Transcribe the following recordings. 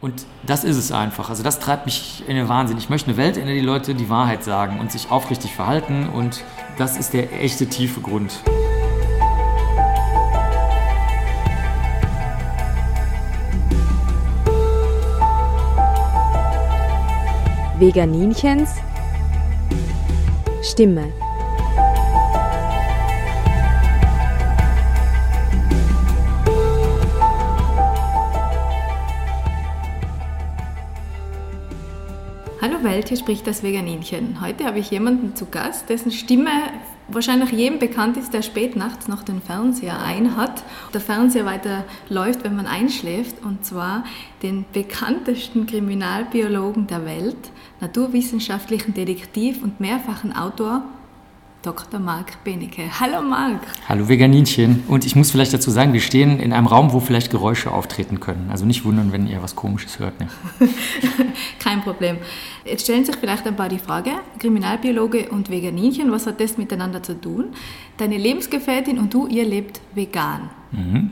Und das ist es einfach. Also das treibt mich in den Wahnsinn. Ich möchte eine Welt, in der die Leute die Wahrheit sagen und sich aufrichtig verhalten. Und das ist der echte tiefe Grund. Veganinchens Stimme. Welt, hier spricht das Veganinchen. Heute habe ich jemanden zu Gast, dessen Stimme wahrscheinlich jedem bekannt ist, der spät nachts noch den Fernseher einhat. Der Fernseher weiter läuft, wenn man einschläft, und zwar den bekanntesten Kriminalbiologen der Welt, naturwissenschaftlichen Detektiv und mehrfachen Autor Dr. Marc Benecke. Hallo Marc. Hallo Veganinchen. Und ich muss vielleicht dazu sagen, wir stehen in einem Raum, wo vielleicht Geräusche auftreten können. Also nicht wundern, wenn ihr was Komisches hört. Ne? Kein Problem. Jetzt stellen sich vielleicht ein paar die Frage, Kriminalbiologe und Veganinchen, was hat das miteinander zu tun? Deine Lebensgefährtin und du, ihr lebt vegan. Mhm.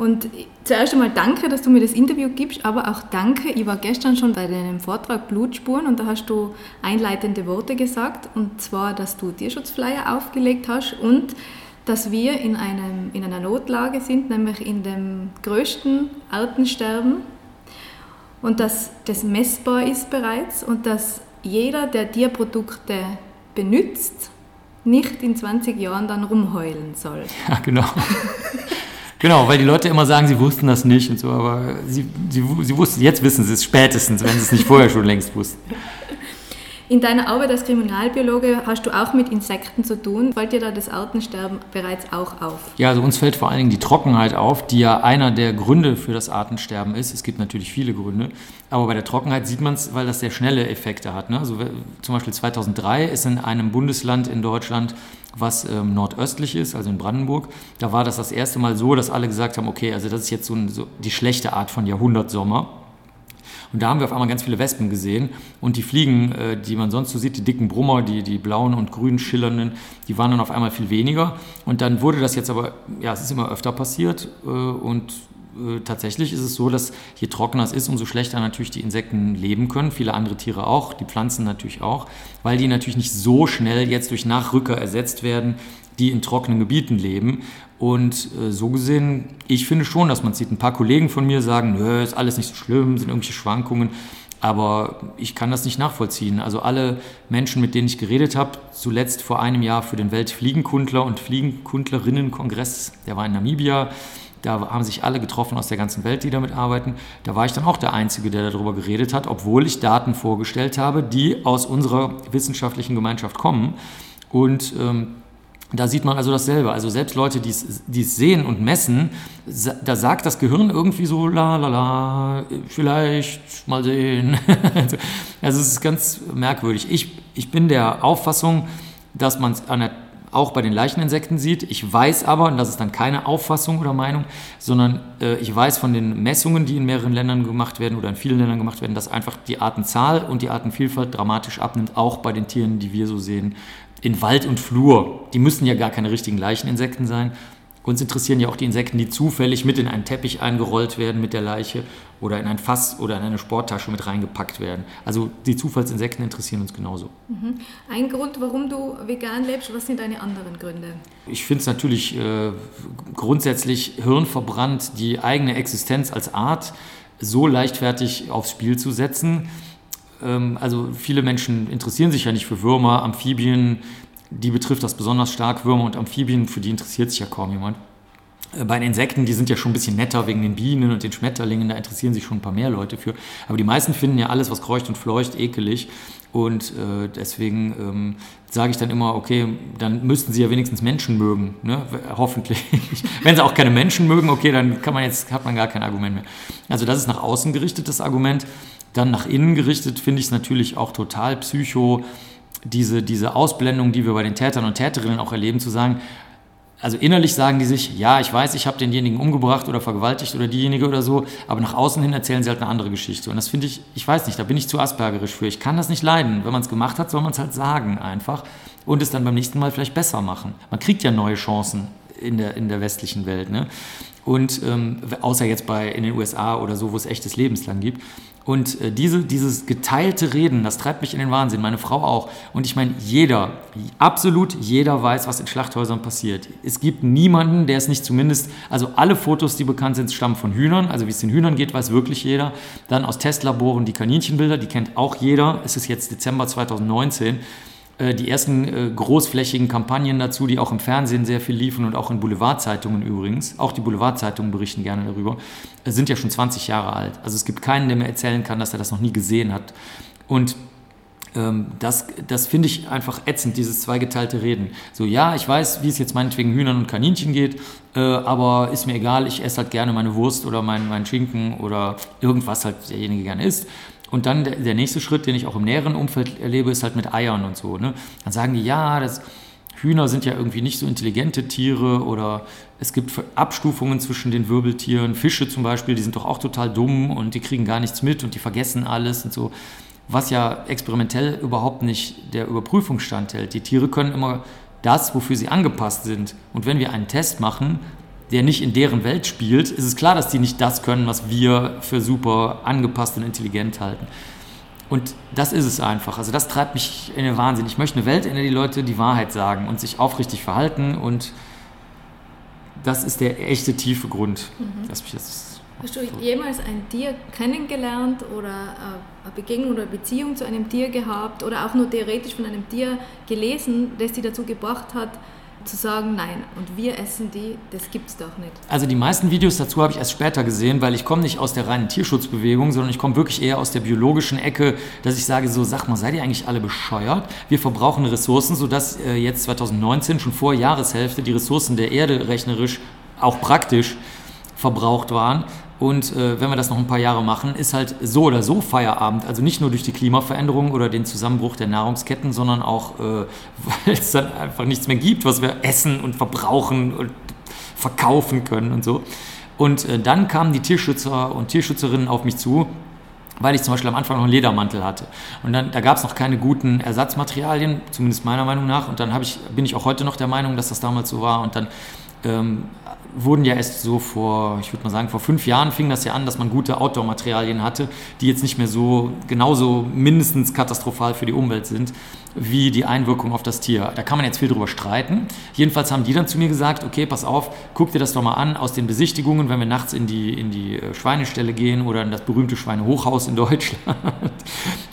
Und zuerst einmal danke, dass du mir das Interview gibst, aber auch danke, ich war gestern schon bei deinem Vortrag Blutspuren und da hast du einleitende Worte gesagt und zwar, dass du Tierschutzflyer aufgelegt hast und dass wir in, einem, in einer Notlage sind, nämlich in dem größten Artensterben und dass das messbar ist bereits und dass jeder, der Tierprodukte benutzt, nicht in 20 Jahren dann rumheulen soll. Ja, genau. Genau, weil die Leute immer sagen, sie wussten das nicht und so, aber sie, sie, sie wussten, jetzt wissen sie es spätestens, wenn sie es nicht vorher schon längst wussten. In deiner Arbeit als Kriminalbiologe hast du auch mit Insekten zu tun. Fällt dir da das Artensterben bereits auch auf? Ja, also uns fällt vor allen Dingen die Trockenheit auf, die ja einer der Gründe für das Artensterben ist. Es gibt natürlich viele Gründe, aber bei der Trockenheit sieht man es, weil das sehr schnelle Effekte hat. Ne? Also zum Beispiel 2003 ist in einem Bundesland in Deutschland was ähm, nordöstlich ist, also in Brandenburg. Da war das das erste Mal so, dass alle gesagt haben, okay, also das ist jetzt so, ein, so die schlechte Art von Jahrhundertsommer. Und da haben wir auf einmal ganz viele Wespen gesehen. Und die Fliegen, äh, die man sonst so sieht, die dicken Brummer, die, die blauen und grün schillernden, die waren dann auf einmal viel weniger. Und dann wurde das jetzt aber, ja, es ist immer öfter passiert. Äh, und äh, tatsächlich ist es so, dass je trockener es ist, umso schlechter natürlich die Insekten leben können. Viele andere Tiere auch, die Pflanzen natürlich auch, weil die natürlich nicht so schnell jetzt durch Nachrücker ersetzt werden, die in trockenen Gebieten leben. Und äh, so gesehen, ich finde schon, dass man sieht. Ein paar Kollegen von mir sagen, nö, ist alles nicht so schlimm, sind irgendwelche Schwankungen. Aber ich kann das nicht nachvollziehen. Also alle Menschen, mit denen ich geredet habe, zuletzt vor einem Jahr für den Weltfliegenkundler und Fliegenkundlerinnenkongress, der war in Namibia, da haben sich alle getroffen aus der ganzen Welt, die damit arbeiten. Da war ich dann auch der Einzige, der darüber geredet hat, obwohl ich Daten vorgestellt habe, die aus unserer wissenschaftlichen Gemeinschaft kommen. Und ähm, da sieht man also dasselbe. Also selbst Leute, die es sehen und messen, da sagt das Gehirn irgendwie so, la la la, vielleicht mal sehen. also es ist ganz merkwürdig. Ich, ich bin der Auffassung, dass man es auch bei den Leicheninsekten sieht. Ich weiß aber, und das ist dann keine Auffassung oder Meinung, sondern äh, ich weiß von den Messungen, die in mehreren Ländern gemacht werden oder in vielen Ländern gemacht werden, dass einfach die Artenzahl und die Artenvielfalt dramatisch abnimmt, auch bei den Tieren, die wir so sehen, in Wald und Flur. Die müssen ja gar keine richtigen Leicheninsekten sein, uns interessieren ja auch die Insekten, die zufällig mit in einen Teppich eingerollt werden mit der Leiche oder in ein Fass oder in eine Sporttasche mit reingepackt werden. Also die Zufallsinsekten interessieren uns genauso. Mhm. Ein Grund, warum du vegan lebst, was sind deine anderen Gründe? Ich finde es natürlich äh, grundsätzlich hirnverbrannt, die eigene Existenz als Art so leichtfertig aufs Spiel zu setzen. Ähm, also viele Menschen interessieren sich ja nicht für Würmer, Amphibien, die betrifft das besonders stark. Würmer und Amphibien, für die interessiert sich ja kaum jemand. Äh, bei den Insekten, die sind ja schon ein bisschen netter wegen den Bienen und den Schmetterlingen, da interessieren sich schon ein paar mehr Leute für. Aber die meisten finden ja alles, was kreucht und fleucht, ekelig. Und äh, deswegen ähm, sage ich dann immer, okay, dann müssten sie ja wenigstens Menschen mögen, ne? hoffentlich. Wenn sie auch keine Menschen mögen, okay, dann kann man jetzt, hat man gar kein Argument mehr. Also das ist nach außen gerichtetes Argument. Dann nach innen gerichtet finde ich es natürlich auch total psycho diese, diese Ausblendung, die wir bei den Tätern und Täterinnen auch erleben, zu sagen, also innerlich sagen die sich, ja, ich weiß, ich habe denjenigen umgebracht oder vergewaltigt oder diejenige oder so, aber nach außen hin erzählen sie halt eine andere Geschichte. Und das finde ich, ich weiß nicht, da bin ich zu aspergerisch für. Ich kann das nicht leiden. Wenn man es gemacht hat, soll man es halt sagen einfach und es dann beim nächsten Mal vielleicht besser machen. Man kriegt ja neue Chancen in der, in der westlichen Welt. Ne? Und ähm, außer jetzt bei in den USA oder so, wo es echtes Lebenslang gibt. Und äh, diese, dieses geteilte Reden, das treibt mich in den Wahnsinn, meine Frau auch. Und ich meine, jeder, absolut jeder weiß, was in Schlachthäusern passiert. Es gibt niemanden, der es nicht zumindest, also alle Fotos, die bekannt sind, stammen von Hühnern. Also wie es den Hühnern geht, weiß wirklich jeder. Dann aus Testlaboren die Kaninchenbilder, die kennt auch jeder. Es ist jetzt Dezember 2019. Äh, die ersten äh, großflächigen Kampagnen dazu, die auch im Fernsehen sehr viel liefen und auch in Boulevardzeitungen übrigens, auch die Boulevardzeitungen berichten gerne darüber, äh, sind ja schon 20 Jahre alt. Also es gibt keinen, der mir erzählen kann, dass er das noch nie gesehen hat. Und ähm, das, das finde ich einfach ätzend, dieses zweigeteilte Reden. So, ja, ich weiß, wie es jetzt meinetwegen Hühnern und Kaninchen geht, äh, aber ist mir egal, ich esse halt gerne meine Wurst oder meinen mein Schinken oder irgendwas halt derjenige gerne isst. Und dann der, der, nächste Schritt, den ich auch im näheren Umfeld erlebe, ist halt mit Eiern und so. Ne? Dann sagen die, ja, das, Hühner sind ja irgendwie nicht so intelligente Tiere oder es gibt Abstufungen zwischen den Wirbeltieren. Fische zum Beispiel, die sind doch auch total dumm und die kriegen gar nichts mit und die vergessen alles und so. Was ja experimentell überhaupt nicht der Überprüfung standhält. Die Tiere können immer das, wofür sie angepasst sind. Und wenn wir einen Test machen, der nicht in deren Welt spielt, ist es klar, dass die nicht das können, was wir für super angepasst und intelligent halten. Und das ist es einfach. Also das treibt mich in den Wahnsinn. Ich möchte eine Welt, in der die Leute die Wahrheit sagen und sich aufrichtig verhalten. Und das ist der echte tiefe Grund, mhm. dass mich das Hast du jemals ein Tier kennengelernt oder eine Begegnung oder eine Beziehung zu einem Tier gehabt oder auch nur theoretisch von einem Tier gelesen, das dich dazu gebracht hat, zu sagen, nein, und wir essen die, das gibt's doch nicht. Also die meisten Videos dazu habe ich erst später gesehen, weil ich komme nicht aus der reinen Tierschutzbewegung, sondern ich komme wirklich eher aus der biologischen Ecke, dass ich sage, so sag mal, seid ihr eigentlich alle bescheuert? Wir verbrauchen Ressourcen, sodass äh, jetzt 2019 schon vor Jahreshälfte die Ressourcen der Erde rechnerisch, auch praktisch verbraucht waren. Und äh, wenn wir das noch ein paar Jahre machen, ist halt so oder so Feierabend. Also nicht nur durch die Klimaveränderung oder den Zusammenbruch der Nahrungsketten, sondern auch, äh, weil es dann einfach nichts mehr gibt, was wir essen und verbrauchen und verkaufen können und so. Und äh, dann kamen die Tierschützer und Tierschützerinnen auf mich zu, weil ich zum Beispiel am Anfang noch einen Ledermantel hatte. Und dann, da gab es noch keine guten Ersatzmaterialien, zumindest meiner Meinung nach. Und dann ich, bin ich auch heute noch der Meinung, dass das damals so war. Und dann ähm, wurden ja erst so vor, ich würde mal sagen, vor fünf Jahren fing das ja an, dass man gute Outdoor-Materialien hatte, die jetzt nicht mehr so genauso mindestens katastrophal für die Umwelt sind, wie die Einwirkung auf das Tier. Da kann man jetzt viel drüber streiten. Jedenfalls haben die dann zu mir gesagt, okay, pass auf, guck dir das doch mal an aus den Besichtigungen, wenn wir nachts in die, in die äh, Schweinestelle gehen oder in das berühmte Schweinehochhaus in Deutschland.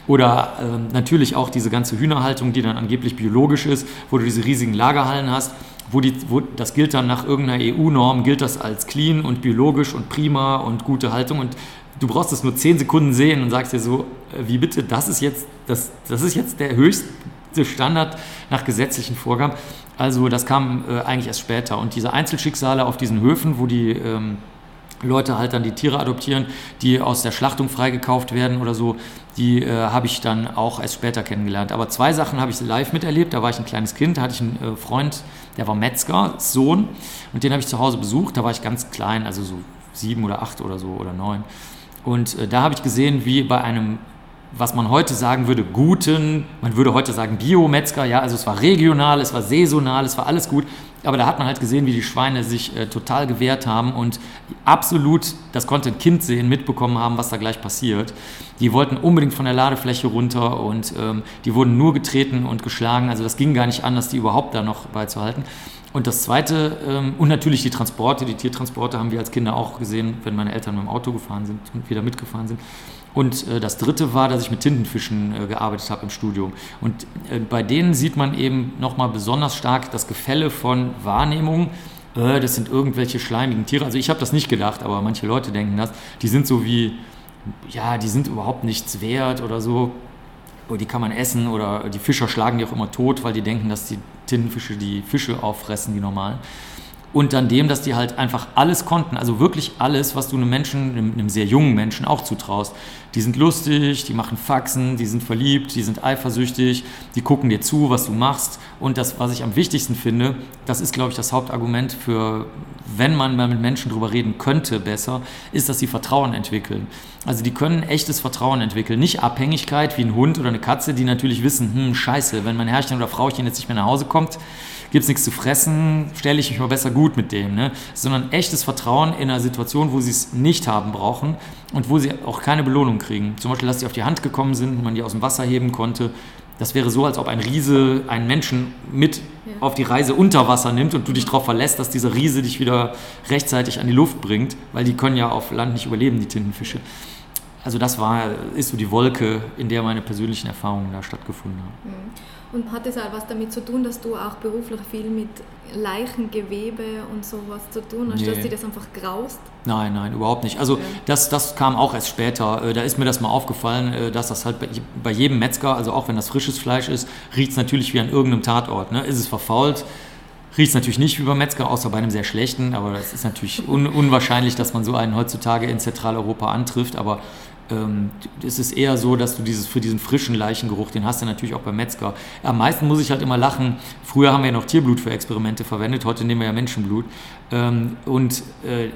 oder äh, natürlich auch diese ganze Hühnerhaltung, die dann angeblich biologisch ist, wo du diese riesigen Lagerhallen hast wo, die, wo das gilt dann nach irgendeiner EU-Norm, gilt das als clean und biologisch und prima und gute Haltung und du brauchst das nur 10 Sekunden sehen und sagst dir so, äh, wie bitte, das ist jetzt, das, das ist jetzt der höchste Standard nach gesetzlichen Vorgaben. Also das kam äh, eigentlich erst später. Und diese Einzelschicksale auf diesen Höfen, wo die ähm, Leute halt dann die Tiere adoptieren, die aus der Schlachtung freigekauft werden oder so, die äh, habe ich dann auch erst später kennengelernt. Aber zwei Sachen habe ich live miterlebt. Da war ich ein kleines Kind, da hatte ich einen äh, Freund, der war Metzger, Sohn, und den habe ich zu Hause besucht. Da war ich ganz klein, also so sieben oder acht oder so oder neun. Und äh, da habe ich gesehen, wie bei einem was man heute sagen würde, guten, man würde heute sagen Biometzger, ja, also es war regional, es war saisonal, es war alles gut, aber da hat man halt gesehen, wie die Schweine sich äh, total gewehrt haben und absolut, das konnte ein Kind sehen, mitbekommen haben, was da gleich passiert. Die wollten unbedingt von der Ladefläche runter und ähm, die wurden nur getreten und geschlagen, also das ging gar nicht anders, die überhaupt da noch beizuhalten. Und das Zweite, ähm, und natürlich die Transporte, die Tiertransporte haben wir als Kinder auch gesehen, wenn meine Eltern mit dem Auto gefahren sind und wieder mitgefahren sind. Und äh, das dritte war, dass ich mit Tintenfischen äh, gearbeitet habe im Studium. Und äh, bei denen sieht man eben nochmal besonders stark das Gefälle von Wahrnehmung. Äh, das sind irgendwelche schleimigen Tiere. Also ich habe das nicht gedacht, aber manche Leute denken das. Die sind so wie, ja, die sind überhaupt nichts wert oder so. Die kann man essen oder die Fischer schlagen die auch immer tot, weil die denken, dass die Tintenfische die Fische auffressen, die normalen und dann dem, dass die halt einfach alles konnten, also wirklich alles, was du einem Menschen, einem, einem, sehr jungen Menschen auch zutraust. Die sind lustig, die machen Faxen, die sind verliebt, die sind eifersüchtig, die gucken dir zu, was du machst. Und das, was ich am wichtigsten finde, das ist, glaube ich, das Hauptargument für, wenn man mal mit Menschen drüber reden könnte, besser, ist, dass sie Vertrauen entwickeln. Also die können echtes Vertrauen entwickeln, nicht Abhängigkeit wie ein Hund oder eine Katze, die natürlich wissen, hm, scheiße, wenn mein Herrchen oder Frauchen jetzt nicht mehr nach Hause kommt, gibt es nichts zu fressen, stelle ich mich mal besser gut mit dem. Ne? Sondern echtes Vertrauen in einer Situation, wo sie es nicht haben brauchen und wo sie auch keine Belohnung kriegen. Zum Beispiel, dass sie auf die Hand gekommen sind, man die aus dem Wasser heben konnte. Das wäre so, als ob ein Riese einen Menschen mit ja. auf die Reise unter Wasser nimmt und du dich darauf verlässt, dass dieser Riese dich wieder rechtzeitig an die Luft bringt, weil die können ja auf Land nicht überleben, die Tintenfische. Also das war, ist so die Wolke, in der meine persönlichen Erfahrungen da stattgefunden haben. Mhm. Und hat es auch was damit zu tun, dass du auch beruflich viel mit Leichengewebe und sowas zu tun hast, nee. dass dir das einfach graust? Nein, nein, überhaupt nicht. Also okay. das, das kam auch erst später. Äh, da ist mir das mal aufgefallen, äh, dass das halt bei jedem Metzger, also auch wenn das frisches Fleisch ist, riecht es natürlich wie an irgendeinem Tatort. Ne? Ist es verfault? Riecht es natürlich nicht wie beim Metzger, außer bei einem sehr schlechten, aber es ist natürlich un unwahrscheinlich, dass man so einen heutzutage in Zentraleuropa antrifft. Aber ähm, es ist eher so, dass du dieses, für diesen frischen Leichengeruch, den hast du natürlich auch beim Metzger. Am meisten muss ich halt immer lachen. Früher haben wir ja noch Tierblut für Experimente verwendet, heute nehmen wir ja Menschenblut. Ähm, und äh,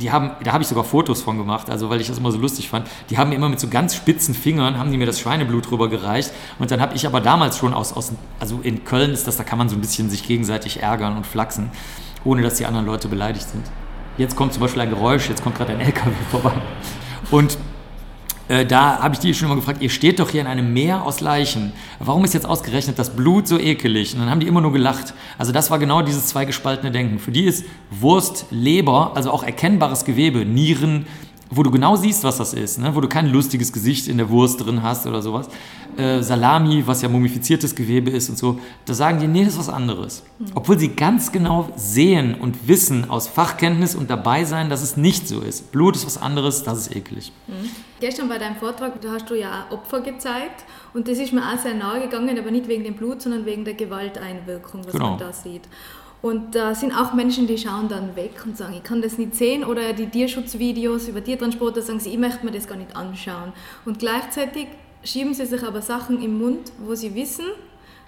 die haben, da habe ich sogar Fotos von gemacht, also weil ich das immer so lustig fand. Die haben mir immer mit so ganz spitzen Fingern, haben die mir das Schweineblut drüber gereicht. Und dann habe ich aber damals schon aus, aus, also in Köln ist das, da kann man so ein bisschen sich gegenseitig ärgern und flachsen, ohne dass die anderen Leute beleidigt sind. Jetzt kommt zum Beispiel ein Geräusch, jetzt kommt gerade ein LKW vorbei. Und äh, da habe ich die schon immer gefragt, ihr steht doch hier in einem Meer aus Leichen. Warum ist jetzt ausgerechnet das Blut so ekelig? Und dann haben die immer nur gelacht. Also das war genau dieses zweigespaltene Denken. Für die ist Wurst, Leber, also auch erkennbares Gewebe, Nieren, wo du genau siehst, was das ist, ne? wo du kein lustiges Gesicht in der Wurst drin hast oder sowas. Äh, Salami, was ja mumifiziertes Gewebe ist und so, da sagen die, nee, das ist was anderes. Mhm. Obwohl sie ganz genau sehen und wissen aus Fachkenntnis und dabei sein, dass es nicht so ist. Blut ist was anderes, das ist eklig. Mhm. Gestern bei deinem Vortrag, da hast du ja Opfer gezeigt und das ist mir auch sehr nahe gegangen, aber nicht wegen dem Blut, sondern wegen der Gewalteinwirkung, was genau. man da sieht. Und da sind auch Menschen, die schauen dann weg und sagen, ich kann das nicht sehen. Oder die Tierschutzvideos über Tiertransporter sagen sie, ich möchte mir das gar nicht anschauen. Und gleichzeitig schieben sie sich aber Sachen im Mund, wo sie wissen,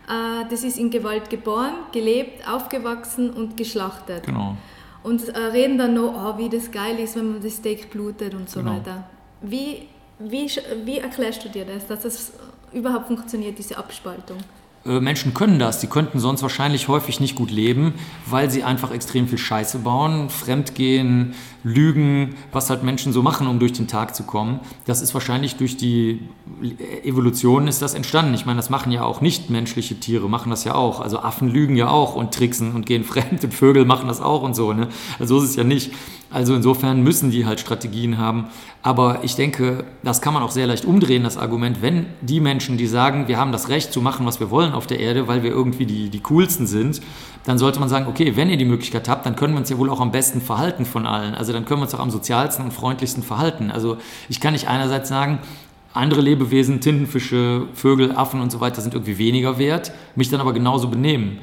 äh, das ist in Gewalt geboren, gelebt, aufgewachsen und geschlachtet. Genau. Und äh, reden dann noch, oh, wie das geil ist, wenn man das Steak blutet und so genau. weiter. Wie, wie, wie erklärst du dir das, dass das überhaupt funktioniert, diese Abspaltung? Äh, Menschen können das. Die könnten sonst wahrscheinlich häufig nicht gut leben, weil sie einfach extrem viel Scheiße bauen, fremdgehen, lügen, was halt Menschen so machen, um durch den Tag zu kommen. Das ist wahrscheinlich durch die Evolution ist das entstanden. Ich meine, das machen ja auch nicht menschliche Tiere, machen das ja auch. Also Affen lügen ja auch und tricksen und gehen fremd und Vögel machen das auch und so. Ne? Also so ist es ja nicht. Also insofern müssen die halt Strategien haben. Aber ich denke, das kann man auch sehr leicht umdrehen, das Argument, wenn die Menschen, die sagen, wir haben das Recht zu machen, was wir wollen auf der Erde, weil wir irgendwie die, die coolsten sind, dann sollte man sagen, okay, wenn ihr die Möglichkeit habt, dann können wir uns ja wohl auch am besten verhalten von allen. Also dann können wir uns auch am sozialsten und freundlichsten verhalten. Also ich kann nicht einerseits sagen, andere Lebewesen, Tintenfische, Vögel, Affen und so weiter sind irgendwie weniger wert, mich dann aber genauso benehmen.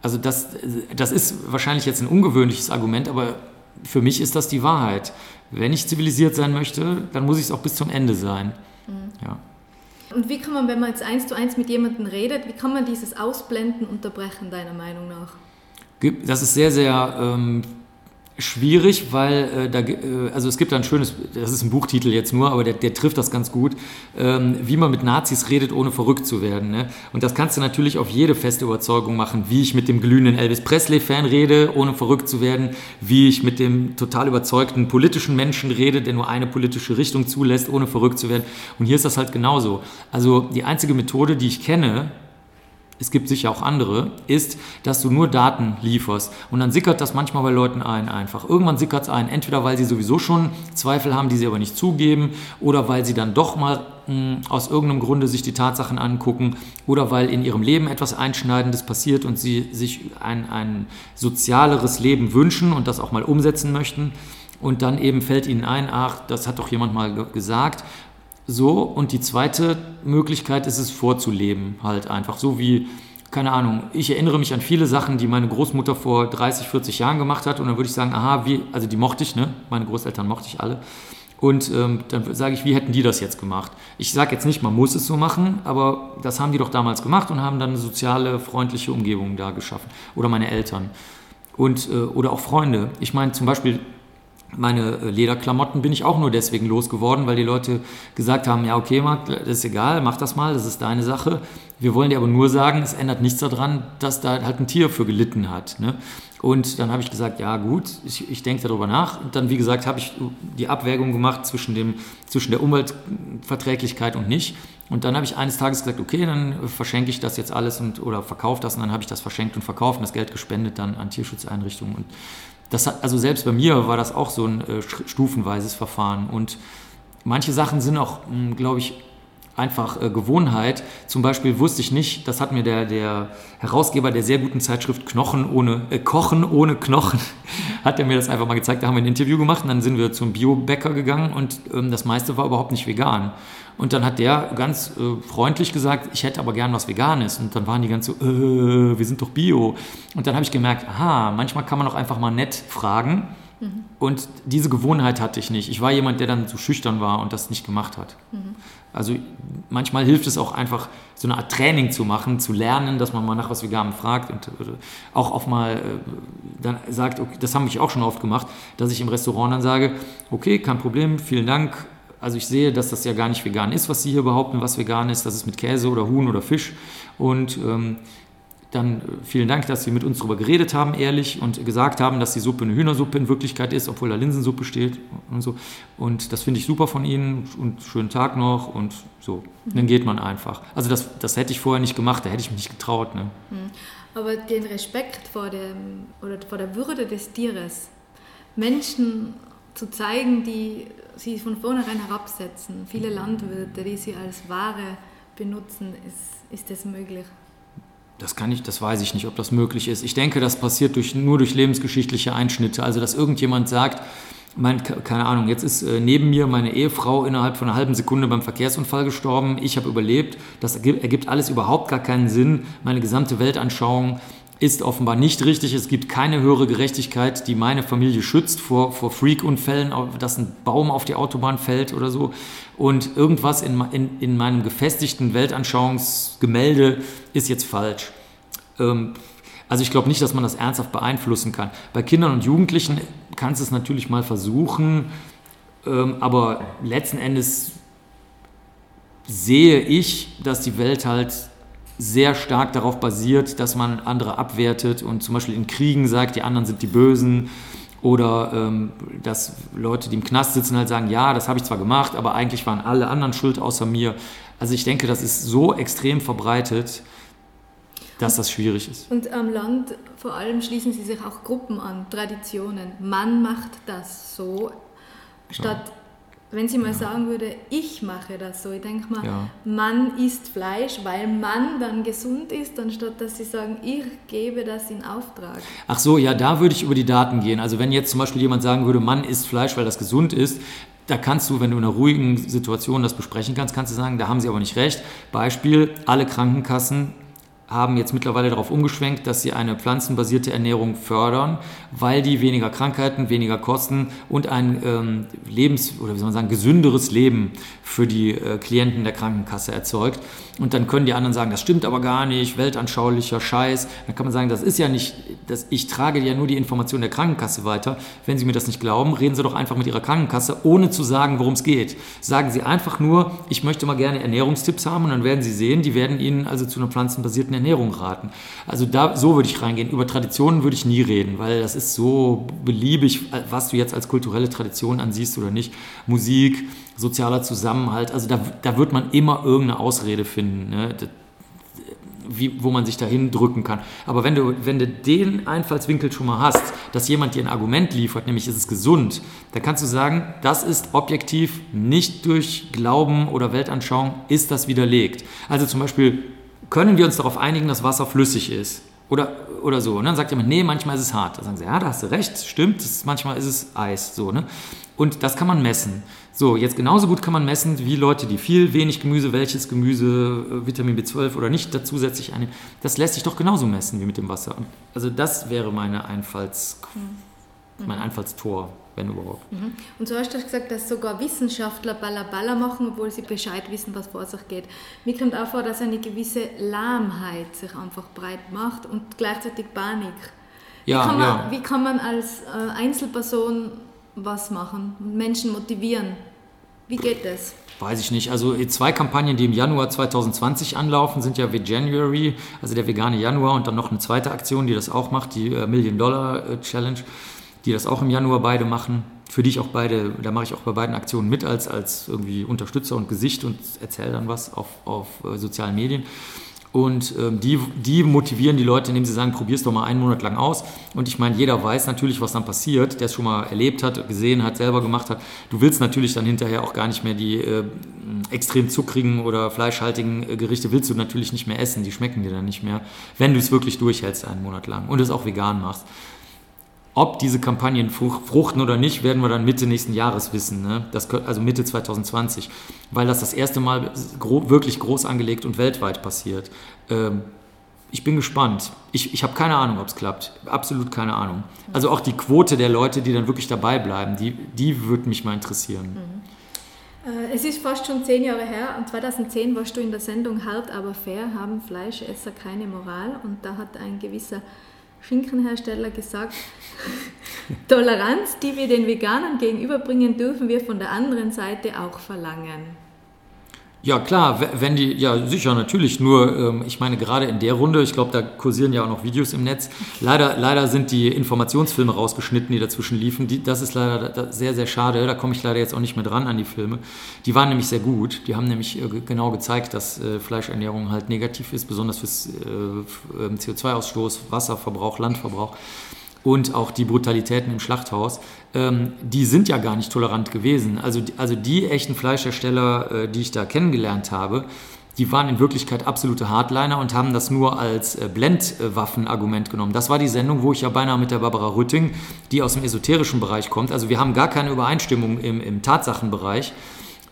Also das, das ist wahrscheinlich jetzt ein ungewöhnliches Argument, aber für mich ist das die Wahrheit. Wenn ich zivilisiert sein möchte, dann muss ich es auch bis zum Ende sein. Mhm. Ja. Und wie kann man, wenn man jetzt eins zu eins mit jemandem redet, wie kann man dieses Ausblenden unterbrechen, deiner Meinung nach? Das ist sehr, sehr ähm, schwierig, weil äh, da, äh, also es gibt da ein schönes, das ist ein Buchtitel jetzt nur, aber der, der trifft das ganz gut, ähm, wie man mit Nazis redet, ohne verrückt zu werden. Ne? Und das kannst du natürlich auf jede feste Überzeugung machen, wie ich mit dem glühenden Elvis Presley-Fan rede, ohne verrückt zu werden, wie ich mit dem total überzeugten politischen Menschen rede, der nur eine politische Richtung zulässt, ohne verrückt zu werden. Und hier ist das halt genauso. Also die einzige Methode, die ich kenne, es gibt sicher auch andere, ist, dass du nur Daten lieferst. Und dann sickert das manchmal bei Leuten ein einfach. Irgendwann sickert es ein, entweder weil sie sowieso schon Zweifel haben, die sie aber nicht zugeben, oder weil sie dann doch mal mh, hm, aus irgendeinem Grunde sich die Tatsachen angucken, oder weil in ihrem Leben etwas Einschneidendes passiert und sie sich ein, ein sozialeres Leben wünschen und das auch mal umsetzen möchten. Und dann eben fällt ihnen ein, ach, das hat doch jemand mal gesagt. So, und die zweite Möglichkeit ist es vorzuleben, halt einfach so wie, keine Ahnung, ich erinnere mich an viele Sachen, die meine Großmutter vor 30, 40 Jahren gemacht hat und dann würde ich sagen, aha, wie, also die mochte ich, ne? Meine Großeltern mochte ich alle. Und ähm, dann sage ich, wie hätten die das jetzt gemacht? Ich sage jetzt nicht, man muss es so machen, aber das haben die doch damals gemacht und haben dann eine soziale, freundliche Umgebung da geschaffen. Oder meine Eltern. Und, äh, oder auch Freunde. Ich meine, zum Beispiel meine äh, Lederklamotten bin ich auch nur deswegen losgeworden, weil die Leute gesagt haben, ja okay Marc, das ist egal, mach das mal, das ist deine Sache. Wir wollen dir aber nur sagen, es ändert nichts daran, dass da halt ein Tier für gelitten hat. Ne? Und dann habe ich gesagt, ja gut, ich, ich denke darüber nach. Und dann, wie gesagt, habe ich die Abwägung gemacht zwischen, dem, zwischen der Umweltverträglichkeit und nicht. Und dann habe ich eines Tages gesagt, okay, dann verschenke ich das jetzt alles und, oder verkaufe das. Und dann habe ich das verschenkt und verkauft und das Geld gespendet dann an Tierschutzeinrichtungen. Und das hat, also selbst bei mir war das auch so ein äh, stufenweises Verfahren. Und manche Sachen sind auch, hm, glaube ich, einfach äh, Gewohnheit. Zum Beispiel wusste ich nicht, das hat mir der, der Herausgeber der sehr guten Zeitschrift Knochen ohne, äh, Kochen ohne Knochen, hat er mir das einfach mal gezeigt. Da haben wir ein Interview gemacht und dann sind wir zum Biobäcker gegangen und ähm, das meiste war überhaupt nicht vegan. Und dann hat der ganz äh, freundlich gesagt, ich hätte aber gern was Veganes. Und dann waren die ganz so, äh, wir sind doch Bio. Und dann habe ich gemerkt, aha, manchmal kann man auch einfach mal nett fragen. Mhm. Und diese Gewohnheit hatte ich nicht. Ich war jemand, der dann so schüchtern war und das nicht gemacht hat. Mhm. Also manchmal hilft es auch einfach, so eine Art Training zu machen, zu lernen, dass man mal nach was Veganem fragt und äh, auch auf mal äh, dann sagt, okay, das haben ich auch schon oft gemacht, dass ich im Restaurant dann sage, okay, kein Problem, vielen Dank. Also ich sehe, dass das ja gar nicht vegan ist, was Sie hier behaupten, was vegan ist. Das ist mit Käse oder Huhn oder Fisch. Und ähm, dann äh, vielen Dank, dass Sie mit uns darüber geredet haben, ehrlich, und gesagt haben, dass die Suppe eine Hühnersuppe in Wirklichkeit ist, obwohl da Linsensuppe steht und so. Und das finde ich super von Ihnen und schönen Tag noch und so. Mhm. Dann geht man einfach. Also das, das hätte ich vorher nicht gemacht, da hätte ich mich nicht getraut. Ne? Mhm. Aber den Respekt vor, dem, oder vor der Würde des Tieres, Menschen zu zeigen, die sie von vornherein herabsetzen, viele Landwirte, die sie als Ware benutzen, ist, ist das möglich? Das kann ich, das weiß ich nicht, ob das möglich ist. Ich denke, das passiert durch, nur durch lebensgeschichtliche Einschnitte. Also, dass irgendjemand sagt, mein, keine Ahnung, jetzt ist äh, neben mir meine Ehefrau innerhalb von einer halben Sekunde beim Verkehrsunfall gestorben. Ich habe überlebt. Das ergibt, ergibt alles überhaupt gar keinen Sinn. Meine gesamte Weltanschauung ist offenbar nicht richtig. Es gibt keine höhere Gerechtigkeit, die meine Familie schützt vor, vor Freak-Unfällen, dass ein Baum auf die Autobahn fällt oder so. Und irgendwas in, in, in meinem gefestigten Weltanschauungsgemälde ist jetzt falsch. Ähm, also ich glaube nicht, dass man das ernsthaft beeinflussen kann. Bei Kindern und Jugendlichen kannst du es natürlich mal versuchen, ähm, aber letzten Endes sehe ich, dass die Welt halt sehr stark darauf basiert, dass man andere abwertet und zum Beispiel in Kriegen sagt, die anderen sind die Bösen. Oder ähm, dass Leute, die im Knast sitzen, halt sagen, ja, das habe ich zwar gemacht, aber eigentlich waren alle anderen schuld außer mir. Also ich denke, das ist so extrem verbreitet, dass das schwierig ist. Und am Land vor allem schließen sie sich auch Gruppen an, Traditionen. Man macht das so, statt ja wenn sie mal ja. sagen würde, ich mache das so, ich denke mal, ja. Mann isst Fleisch, weil Mann dann gesund ist, anstatt dass sie sagen, ich gebe das in Auftrag. Ach so, ja, da würde ich über die Daten gehen. Also wenn jetzt zum Beispiel jemand sagen würde, Mann isst Fleisch, weil das gesund ist, da kannst du, wenn du in einer ruhigen Situation das besprechen kannst, kannst du sagen, da haben sie aber nicht recht. Beispiel, alle Krankenkassen haben jetzt mittlerweile darauf umgeschwenkt, dass sie eine pflanzenbasierte Ernährung fördern, weil die weniger Krankheiten, weniger Kosten und ein ähm, lebens- oder wie soll man sagen, gesünderes Leben für die äh, Klienten der Krankenkasse erzeugt. Und dann können die anderen sagen, das stimmt aber gar nicht, weltanschaulicher Scheiß. Dann kann man sagen, das ist ja nicht, das, ich trage ja nur die Information der Krankenkasse weiter. Wenn Sie mir das nicht glauben, reden Sie doch einfach mit Ihrer Krankenkasse, ohne zu sagen, worum es geht. Sagen Sie einfach nur, ich möchte mal gerne Ernährungstipps haben und dann werden Sie sehen, die werden Ihnen also zu einer pflanzenbasierten Ernährung raten. Also da, so würde ich reingehen. Über Traditionen würde ich nie reden, weil das ist so beliebig, was du jetzt als kulturelle Tradition ansiehst oder nicht. Musik, sozialer Zusammenhalt, also da, da wird man immer irgendeine Ausrede finden. Ne? Wie, wo man sich dahin drücken kann. Aber wenn du, wenn du den Einfallswinkel schon mal hast, dass jemand dir ein Argument liefert, nämlich ist es gesund, dann kannst du sagen, das ist objektiv nicht durch Glauben oder Weltanschauung, ist das widerlegt. Also zum Beispiel, können wir uns darauf einigen, dass Wasser flüssig ist? Oder, oder so. Und dann sagt jemand, nee, manchmal ist es hart. Dann sagen sie, ja, da hast du recht, stimmt, ist, manchmal ist es Eis. So, ne? Und das kann man messen. So, jetzt genauso gut kann man messen, wie Leute, die viel, wenig Gemüse, welches Gemüse, äh, Vitamin B12 oder nicht da zusätzlich einnehmen. Das lässt sich doch genauso messen wie mit dem Wasser. Also das wäre meine Einfalls, mhm. Mein Einfallstor, wenn überhaupt. Mhm. Und so hast du gesagt, dass sogar Wissenschaftler Balla Balla machen, obwohl sie Bescheid wissen, was vor sich geht. Mir kommt auch vor, dass eine gewisse Lahmheit sich einfach breit macht und gleichzeitig Panik. Ja, wie, kann man, ja. wie kann man als äh, Einzelperson was machen, Menschen motivieren. Wie geht das? Weiß ich nicht. Also zwei Kampagnen, die im Januar 2020 anlaufen, sind ja Veganuary, also der vegane Januar und dann noch eine zweite Aktion, die das auch macht, die äh, Million Dollar Challenge, die das auch im Januar beide machen. Für die ich auch beide, da mache ich auch bei beiden Aktionen mit als, als irgendwie Unterstützer und Gesicht und erzähle dann was auf, auf äh, sozialen Medien. Und ähm, die, die motivieren die Leute, indem sie sagen, probier es doch mal einen Monat lang aus. Und ich meine, jeder weiß natürlich, was dann passiert, der es schon mal erlebt hat, gesehen hat, selber gemacht hat. Du willst natürlich dann hinterher auch gar nicht mehr die äh, extrem zuckrigen oder fleischhaltigen äh, Gerichte, willst du natürlich nicht mehr essen. Die schmecken dir dann nicht mehr, wenn du es wirklich durchhältst einen Monat lang und es auch vegan machst. Ob diese Kampagnen fruchten oder nicht, werden wir dann Mitte nächsten Jahres wissen. Ne? Das, also Mitte 2020, weil das das erste Mal gro wirklich groß angelegt und weltweit passiert. Ähm, ich bin gespannt. Ich, ich habe keine Ahnung, ob es klappt. Absolut keine Ahnung. Also auch die Quote der Leute, die dann wirklich dabei bleiben, die, die würde mich mal interessieren. Mhm. Äh, es ist fast schon zehn Jahre her und 2010 warst du in der Sendung Hart aber fair, haben Fleischesser keine Moral und da hat ein gewisser Schinkenhersteller gesagt, Toleranz, die wir den Veganern gegenüberbringen, dürfen wir von der anderen Seite auch verlangen. Ja, klar, wenn die, ja, sicher, natürlich. Nur, ähm, ich meine, gerade in der Runde, ich glaube, da kursieren ja auch noch Videos im Netz. Leider, leider sind die Informationsfilme rausgeschnitten, die dazwischen liefen. Die, das ist leider sehr, sehr schade. Da komme ich leider jetzt auch nicht mehr dran an die Filme. Die waren nämlich sehr gut. Die haben nämlich äh, genau gezeigt, dass äh, Fleischernährung halt negativ ist, besonders fürs äh, ähm, CO2-Ausstoß, Wasserverbrauch, Landverbrauch und auch die Brutalitäten im Schlachthaus, ähm, die sind ja gar nicht tolerant gewesen. Also, also die echten Fleischhersteller, äh, die ich da kennengelernt habe, die waren in Wirklichkeit absolute Hardliner und haben das nur als äh, Blendwaffenargument genommen. Das war die Sendung, wo ich ja beinahe mit der Barbara Rütting, die aus dem esoterischen Bereich kommt, also wir haben gar keine Übereinstimmung im, im Tatsachenbereich,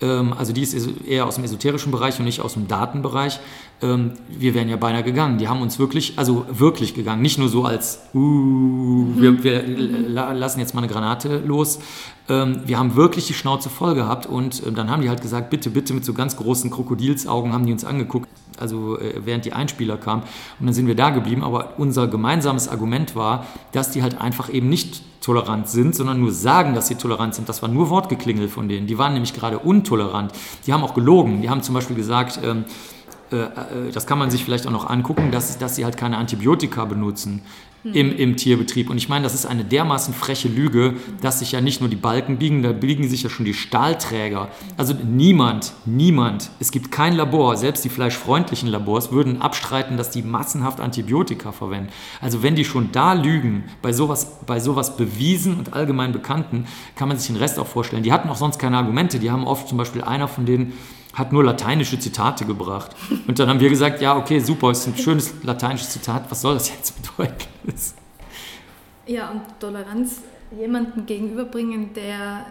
also die ist eher aus dem esoterischen Bereich und nicht aus dem Datenbereich. Ähm, wir wären ja beinahe gegangen. Die haben uns wirklich, also wirklich gegangen. Nicht nur so als, uh, mhm. wir, wir lassen jetzt mal eine Granate los. Ähm, wir haben wirklich die Schnauze voll gehabt und dann haben die halt gesagt, bitte, bitte mit so ganz großen Krokodilsaugen haben die uns angeguckt, also äh, während die Einspieler kamen. Und dann sind wir da geblieben. Aber unser gemeinsames Argument war, dass die halt einfach eben nicht tolerant sind, sondern nur sagen, dass sie tolerant sind. Das war nur Wortgeklingel von denen. Die waren nämlich gerade untolerant. Die haben auch gelogen. Die haben zum Beispiel gesagt, ähm, äh, äh, das kann man sich vielleicht auch noch angucken, dass, dass sie halt keine Antibiotika benutzen im, im Tierbetrieb. Und ich meine, das ist eine dermaßen freche Lüge, dass sich ja nicht nur die Balken biegen, da biegen sich ja schon die Stahlträger. Also niemand, niemand, es gibt kein Labor, selbst die fleischfreundlichen Labors würden abstreiten, dass die massenhaft Antibiotika verwenden. Also wenn die schon da lügen, bei sowas, bei sowas bewiesen und allgemein bekannten, kann man sich den Rest auch vorstellen. Die hatten auch sonst keine Argumente. Die haben oft zum Beispiel einer von denen, hat nur lateinische Zitate gebracht. Und dann haben wir gesagt, ja, okay, super, ist ein schönes lateinisches Zitat, was soll das jetzt bedeuten? Ja, und Toleranz jemandem gegenüberbringen, der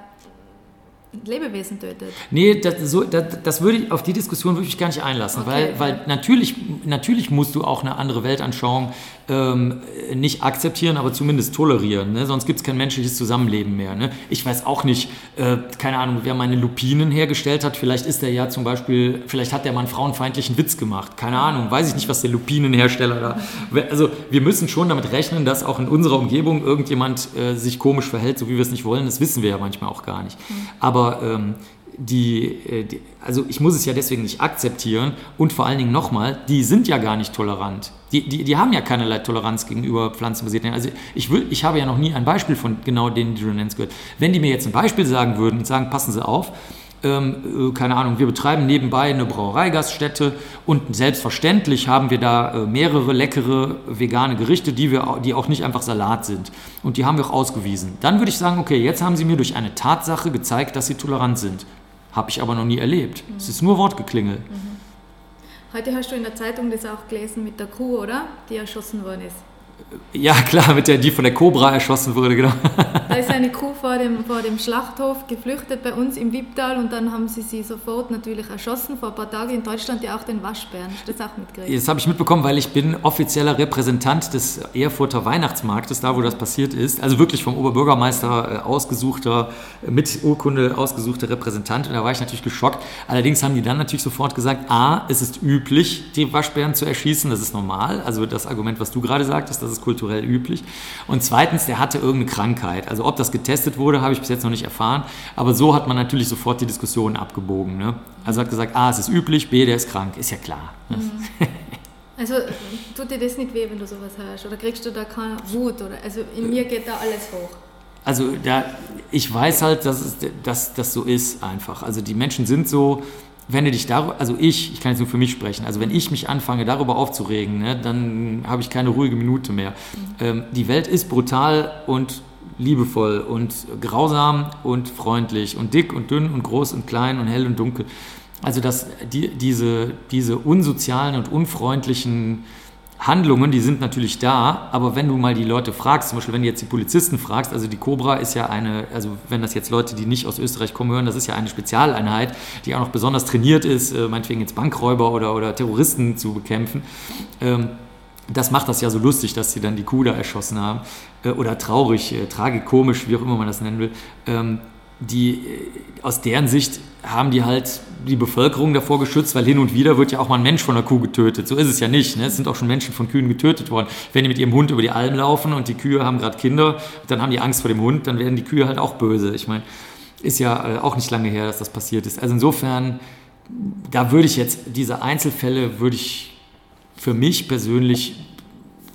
Lebewesen tötet. Nee, das, so, das, das würde ich, auf die Diskussion würde ich gar nicht einlassen, okay, weil, weil natürlich, natürlich musst du auch eine andere Weltanschauung ähm, nicht akzeptieren, aber zumindest tolerieren. Ne? Sonst gibt es kein menschliches Zusammenleben mehr. Ne? Ich weiß auch nicht, äh, keine Ahnung, wer meine Lupinen hergestellt hat. Vielleicht ist der ja zum Beispiel, vielleicht hat der mal einen frauenfeindlichen Witz gemacht. Keine Ahnung, weiß ich nicht, was der Lupinenhersteller da. Also wir müssen schon damit rechnen, dass auch in unserer Umgebung irgendjemand äh, sich komisch verhält, so wie wir es nicht wollen. Das wissen wir ja manchmal auch gar nicht. Aber ähm, die, äh, die, also ich muss es ja deswegen nicht akzeptieren und vor allen Dingen nochmal, die sind ja gar nicht tolerant. Die, die, die haben ja keinerlei Toleranz gegenüber pflanzenbasierten. Also ich, will, ich habe ja noch nie ein Beispiel von genau denen, die du nennst, gehört. Wenn die mir jetzt ein Beispiel sagen würden und sagen, passen Sie auf, ähm, äh, keine Ahnung, wir betreiben nebenbei eine Brauereigaststätte und selbstverständlich haben wir da äh, mehrere leckere vegane Gerichte, die, wir, die auch nicht einfach Salat sind. Und die haben wir auch ausgewiesen. Dann würde ich sagen, okay, jetzt haben Sie mir durch eine Tatsache gezeigt, dass Sie tolerant sind. Habe ich aber noch nie erlebt. Mhm. Es ist nur Wortgeklingel. Mhm. Heute hast du in der Zeitung das auch gelesen mit der Kuh, oder? Die erschossen worden ist. Ja, klar, mit der, die von der Cobra erschossen wurde, genau. Da ist eine Kuh vor dem, vor dem Schlachthof geflüchtet bei uns im Wipptal und dann haben sie sie sofort natürlich erschossen. Vor ein paar Tagen in Deutschland ja auch den Waschbären. Hast du das auch mitgekriegt? Das habe ich mitbekommen, weil ich bin offizieller Repräsentant des Erfurter Weihnachtsmarktes, da wo das passiert ist. Also wirklich vom Oberbürgermeister äh, ausgesuchter, mit Urkunde ausgesuchter Repräsentant. Und da war ich natürlich geschockt. Allerdings haben die dann natürlich sofort gesagt, a, es ist üblich, die Waschbären zu erschießen, das ist normal. Also das Argument, was du gerade sagtest, das ist kulturell üblich. Und zweitens, der hatte irgendeine Krankheit. Also ob das getestet wurde, habe ich bis jetzt noch nicht erfahren. Aber so hat man natürlich sofort die Diskussion abgebogen. Ne? Also hat gesagt, A, es ist üblich, B, der ist krank. Ist ja klar. Mhm. Also tut dir das nicht weh, wenn du sowas hörst? Oder kriegst du da keine Wut? Oder, also in mir geht da alles hoch. Also da, ich weiß halt, dass, es, dass das so ist einfach. Also die Menschen sind so, wenn du dich darüber, also ich, ich kann jetzt nur für mich sprechen, also wenn ich mich anfange, darüber aufzuregen, ne, dann habe ich keine ruhige Minute mehr. Mhm. Ähm, die Welt ist brutal und liebevoll und grausam und freundlich und dick und dünn und groß und klein und hell und dunkel. Also dass die, diese, diese unsozialen und unfreundlichen Handlungen, die sind natürlich da, aber wenn du mal die Leute fragst, zum Beispiel wenn du jetzt die Polizisten fragst, also die Cobra ist ja eine, also wenn das jetzt Leute, die nicht aus Österreich kommen, hören, das ist ja eine Spezialeinheit, die auch noch besonders trainiert ist, äh, meinetwegen jetzt Bankräuber oder, oder Terroristen zu bekämpfen. Ähm, das macht das ja so lustig, dass sie dann die Kuh da erschossen haben. Äh, oder traurig, äh, tragikomisch, wie auch immer man das nennen will. Die, äh, aus deren Sicht haben die halt die Bevölkerung davor geschützt, weil hin und wieder wird ja auch mal ein Mensch von einer Kuh getötet. So ist es ja nicht. Ne? Es sind auch schon Menschen von Kühen getötet worden. Wenn die mit ihrem Hund über die Alm laufen und die Kühe haben gerade Kinder, dann haben die Angst vor dem Hund, dann werden die Kühe halt auch böse. Ich meine, ist ja äh, auch nicht lange her, dass das passiert ist. Also insofern, da würde ich jetzt, diese Einzelfälle würde ich für mich persönlich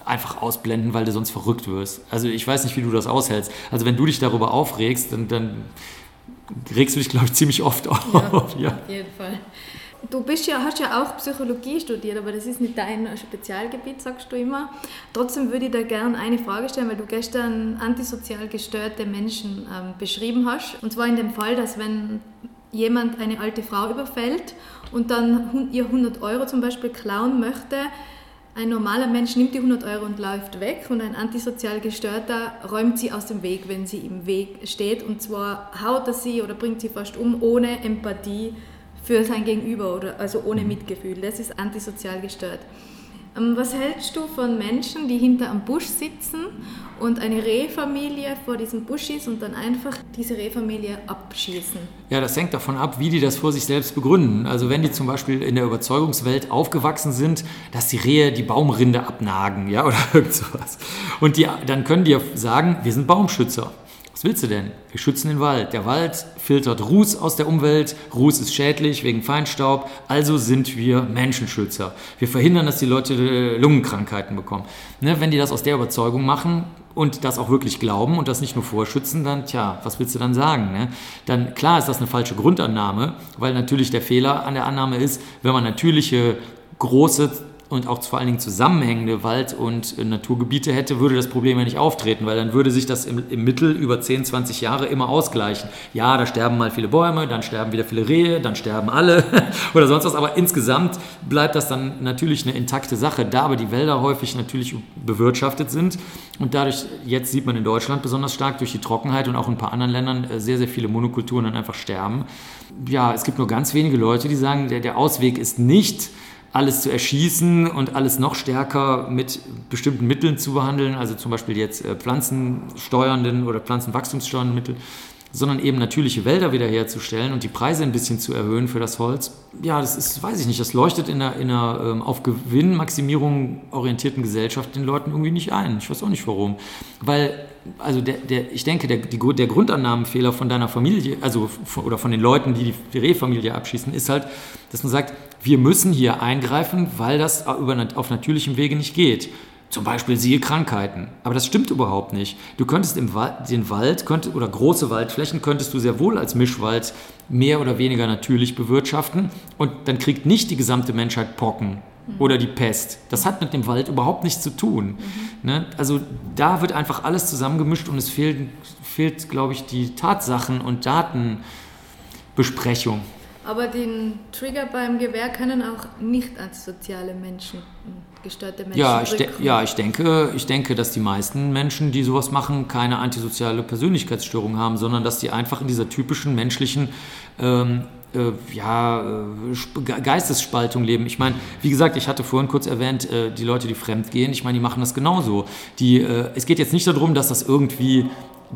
einfach ausblenden, weil du sonst verrückt wirst. Also ich weiß nicht, wie du das aushältst. Also wenn du dich darüber aufregst, dann, dann regst du dich, glaube ich, ziemlich oft auf. Ja, ja, auf jeden Fall. Du bist ja, hast ja auch Psychologie studiert, aber das ist nicht dein Spezialgebiet, sagst du immer. Trotzdem würde ich da gerne eine Frage stellen, weil du gestern antisozial gestörte Menschen ähm, beschrieben hast. Und zwar in dem Fall, dass wenn jemand eine alte Frau überfällt und dann ihr 100 Euro zum Beispiel klauen möchte, ein normaler Mensch nimmt die 100 Euro und läuft weg und ein antisozial Gestörter räumt sie aus dem Weg, wenn sie im Weg steht. Und zwar haut er sie oder bringt sie fast um ohne Empathie für sein Gegenüber oder also ohne mhm. Mitgefühl. Das ist antisozial gestört. Ähm, was hältst du von Menschen, die hinter am Busch sitzen und eine Rehfamilie vor diesem Busch ist und dann einfach diese Rehfamilie abschießen? Ja, das hängt davon ab, wie die das vor sich selbst begründen. Also wenn die zum Beispiel in der Überzeugungswelt aufgewachsen sind, dass die Rehe die Baumrinde abnagen, ja, oder irgend sowas. Und die, dann können die sagen, wir sind Baumschützer. Willst du denn? Wir schützen den Wald. Der Wald filtert Ruß aus der Umwelt. Ruß ist schädlich wegen Feinstaub. Also sind wir Menschenschützer. Wir verhindern, dass die Leute äh, Lungenkrankheiten bekommen. Ne, wenn die das aus der Überzeugung machen und das auch wirklich glauben und das nicht nur vorschützen, dann, tja, was willst du dann sagen? Ne? Dann, klar ist das eine falsche Grundannahme, weil natürlich der Fehler an der Annahme ist, wenn man natürliche große und auch vor allen Dingen zusammenhängende Wald- und äh, Naturgebiete hätte, würde das Problem ja nicht auftreten, weil dann würde sich das im, im, Mittel über 10, 20 Jahre immer ausgleichen. Ja, da sterben mal viele Bäume, dann sterben wieder viele Rehe, dann sterben alle oder sonst was, aber insgesamt bleibt das dann natürlich eine intakte Sache, da aber die Wälder häufig natürlich bewirtschaftet sind und dadurch, jetzt sieht man in Deutschland besonders stark durch die Trockenheit und auch in ein paar anderen Ländern äh, sehr, sehr viele Monokulturen dann einfach sterben. Ja, es gibt nur ganz wenige Leute, die sagen, der, der Ausweg ist nicht, alles zu erschießen und alles noch stärker mit bestimmten Mitteln zu behandeln, also zum Beispiel jetzt äh, pflanzensteuernden oder pflanzenwachstumssteuernden Mittel, sondern eben natürliche Wälder wiederherzustellen und die Preise ein bisschen zu erhöhen für das Holz. Ja, das ist, weiß ich nicht, das leuchtet in einer, in einer ähm, auf Gewinnmaximierung orientierten Gesellschaft den Leuten irgendwie nicht ein. Ich weiß auch nicht warum. Weil, also der, der, ich denke, der, die, der Grundannahmenfehler von deiner Familie, also von, oder von den Leuten, die die Rehfamilie abschießen, ist halt, dass man sagt, wir müssen hier eingreifen, weil das auf natürlichem Wege nicht geht. Zum Beispiel siehe Krankheiten. Aber das stimmt überhaupt nicht. Du könntest im Wald, den Wald könnt, oder große Waldflächen könntest du sehr wohl als Mischwald mehr oder weniger natürlich bewirtschaften und dann kriegt nicht die gesamte Menschheit Pocken mhm. oder die Pest. Das hat mit dem Wald überhaupt nichts zu tun. Mhm. Ne? Also da wird einfach alles zusammengemischt und es fehlt, fehlt glaube ich, die Tatsachen- und Datenbesprechung. Aber den Trigger beim Gewehr können auch nicht als soziale Menschen gestörte Menschen ja, ich ja, ich denke, ich denke, dass die meisten Menschen, die sowas machen, keine antisoziale Persönlichkeitsstörung haben, sondern dass die einfach in dieser typischen menschlichen ähm, äh, ja, äh, Geistesspaltung leben. Ich meine, wie gesagt, ich hatte vorhin kurz erwähnt, äh, die Leute, die fremd gehen, ich meine, die machen das genauso. Die, äh, es geht jetzt nicht darum, dass das irgendwie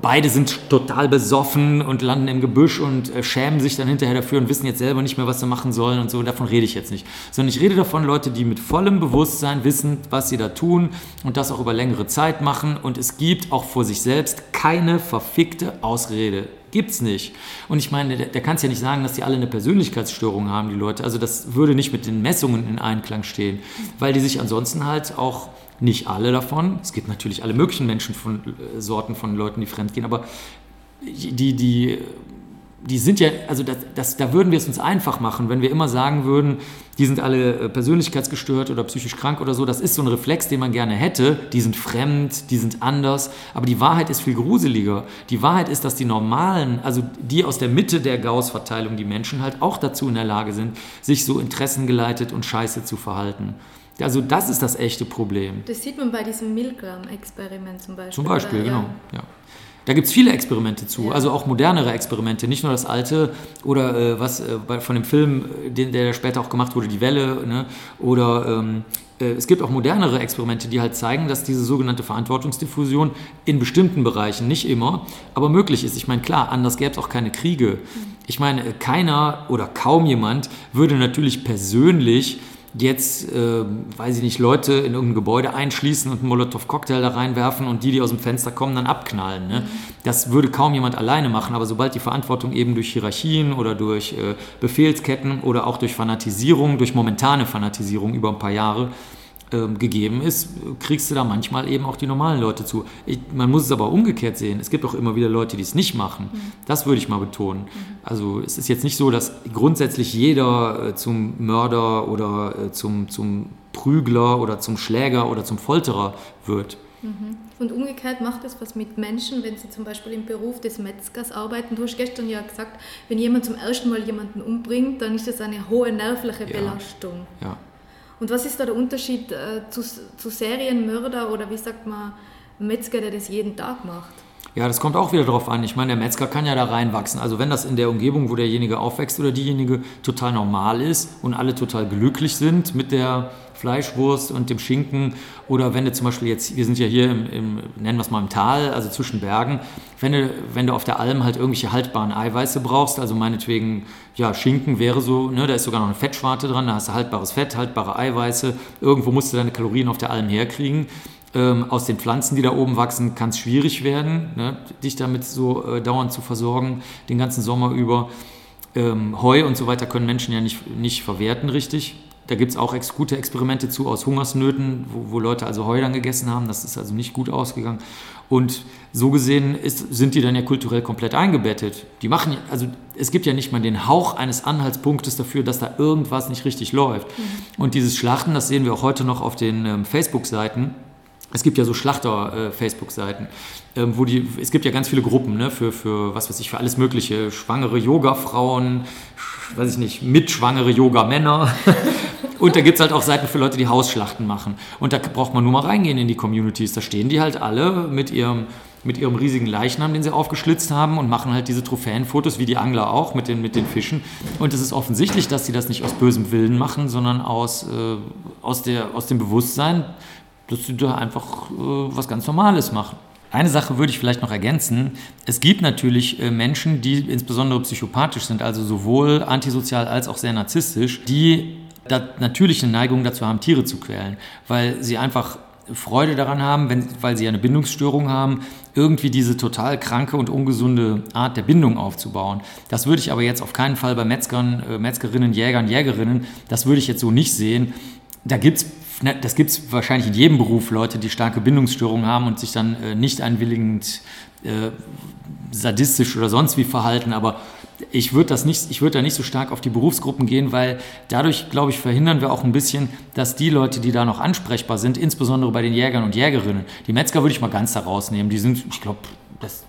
beide sind total besoffen und landen im Gebüsch und äh, schämen sich dann hinterher dafür und wissen jetzt selber nicht mehr, was sie machen sollen und so. Davon rede ich jetzt nicht. Sondern ich rede davon, Leute, die mit vollem Bewusstsein wissen, was sie da tun und das auch über längere Zeit machen. Und es gibt auch vor sich selbst keine verfickte Ausrede. Gibt's nicht. Und ich meine, der, der kann es ja nicht sagen, dass die alle eine Persönlichkeitsstörung haben, die Leute. Also das würde nicht mit den Messungen in Einklang stehen, weil die sich ansonsten halt auch nicht alle davon. Es gibt natürlich alle möglichen Menschen von äh, Sorten von Leuten, die fremdgehen, aber die, die, die sind ja, also das, das, da würden wir es uns einfach machen, wenn wir immer sagen würden, die sind alle äh, persönlichkeitsgestört oder psychisch krank oder so. Das ist so ein Reflex, den man gerne hätte. Die sind fremd, die sind anders. Aber die Wahrheit ist viel gruseliger. Die Wahrheit ist, dass die normalen, also die aus der Mitte der Gauss-Verteilung, die Menschen halt auch dazu in der Lage sind, sich so interessengeleitet und scheiße zu verhalten. Also das ist das echte Problem. Das sieht man bei diesem Milgram-Experiment zum Beispiel. Zum Beispiel, oder? genau. Ja. Da gibt es viele Experimente zu, ja. also auch modernere Experimente, nicht nur das alte oder äh, was äh, bei, von dem Film, den, der später auch gemacht wurde, Die Welle, ne? oder ähm, äh, es gibt auch modernere Experimente, die halt zeigen, dass diese sogenannte Verantwortungsdiffusion in bestimmten Bereichen, nicht immer, aber möglich ist. Ich meine, klar, anders gäbe es auch keine Kriege. Mhm. Ich meine, keiner oder kaum jemand würde natürlich persönlich jetzt, äh, weiß ich nicht, Leute in irgendein Gebäude einschließen und einen Molotow-Cocktail da reinwerfen und die, die aus dem Fenster kommen, dann abknallen. Ne? Mhm. Das würde kaum jemand alleine machen, aber sobald die Verantwortung eben durch Hierarchien oder durch äh, Befehlsketten oder auch durch Fanatisierung, durch momentane Fanatisierung über ein paar Jahre gegeben ist, kriegst du da manchmal eben auch die normalen Leute zu. Ich, man muss es aber umgekehrt sehen. Es gibt auch immer wieder Leute, die es nicht machen. Mhm. Das würde ich mal betonen. Mhm. Also es ist jetzt nicht so, dass grundsätzlich jeder äh, zum Mörder oder äh, zum, zum Prügler oder zum Schläger oder zum Folterer wird. Mhm. Und umgekehrt macht es was mit Menschen, wenn sie zum Beispiel im Beruf des Metzgers arbeiten. Du hast gestern ja gesagt, wenn jemand zum ersten Mal jemanden umbringt, dann ist das eine hohe nervliche ja. Belastung. Ja. Und was ist da der Unterschied äh, zu, zu Serienmörder oder wie sagt man, Metzger, der das jeden Tag macht? Ja, das kommt auch wieder darauf an. Ich meine, der Metzger kann ja da reinwachsen. Also wenn das in der Umgebung, wo derjenige aufwächst oder diejenige total normal ist und alle total glücklich sind mit der Fleischwurst und dem Schinken oder wenn du zum Beispiel jetzt, wir sind ja hier im, im nennen wir es mal im Tal, also zwischen Bergen, wenn du, wenn du auf der Alm halt irgendwelche haltbaren Eiweiße brauchst, also meinetwegen, ja, Schinken wäre so, ne, da ist sogar noch eine Fettschwarte dran, da hast du haltbares Fett, haltbare Eiweiße, irgendwo musst du deine Kalorien auf der Alm herkriegen. Ähm, aus den Pflanzen, die da oben wachsen, kann es schwierig werden, ne, dich damit so äh, dauernd zu versorgen, den ganzen Sommer über. Ähm, Heu und so weiter können Menschen ja nicht, nicht verwerten richtig. Da gibt es auch ex gute Experimente zu aus Hungersnöten, wo, wo, Leute also Heu dann gegessen haben. Das ist also nicht gut ausgegangen. Und so gesehen ist, sind die dann ja kulturell komplett eingebettet. Die machen, also es gibt ja nicht mal den Hauch eines Anhaltspunktes dafür, dass da irgendwas nicht richtig läuft. Mhm. Und dieses Schlachten, das sehen wir auch heute noch auf den ähm, Facebook-Seiten. Es gibt ja so Schlachter-Facebook-Seiten, äh, ähm, wo die, es gibt ja ganz viele Gruppen, ne, für, für was weiß ich, für alles Mögliche. Schwangere Yoga-Frauen, weiß ich nicht, mitschwangere Yoga-Männer. Und da gibt es halt auch Seiten für Leute, die Hausschlachten machen. Und da braucht man nur mal reingehen in die Communities. Da stehen die halt alle mit ihrem, mit ihrem riesigen Leichnam, den sie aufgeschlitzt haben und machen halt diese Trophäenfotos, wie die Angler auch, mit den, mit den Fischen. Und es ist offensichtlich, dass sie das nicht aus bösem Willen machen, sondern aus, äh, aus, der, aus dem Bewusstsein, dass sie da einfach äh, was ganz Normales machen. Eine Sache würde ich vielleicht noch ergänzen. Es gibt natürlich äh, Menschen, die insbesondere psychopathisch sind, also sowohl antisozial als auch sehr narzisstisch, die natürlich eine Neigung dazu haben, Tiere zu quälen, weil sie einfach Freude daran haben, wenn, weil sie eine Bindungsstörung haben, irgendwie diese total kranke und ungesunde Art der Bindung aufzubauen. Das würde ich aber jetzt auf keinen Fall bei Metzgern, äh, Metzgerinnen, Jägern, Jägerinnen, das würde ich jetzt so nicht sehen. Da gibt es ne, das gibt es wahrscheinlich in jedem Beruf, Leute, die starke Bindungsstörungen haben und sich dann äh, nicht einwilligend äh, sadistisch oder sonst wie verhalten, aber ich würde das nicht, ich würde da nicht so stark auf die Berufsgruppen gehen, weil dadurch, glaube ich, verhindern wir auch ein bisschen, dass die Leute, die da noch ansprechbar sind, insbesondere bei den Jägern und Jägerinnen, die Metzger würde ich mal ganz da rausnehmen. Die sind, ich glaube, das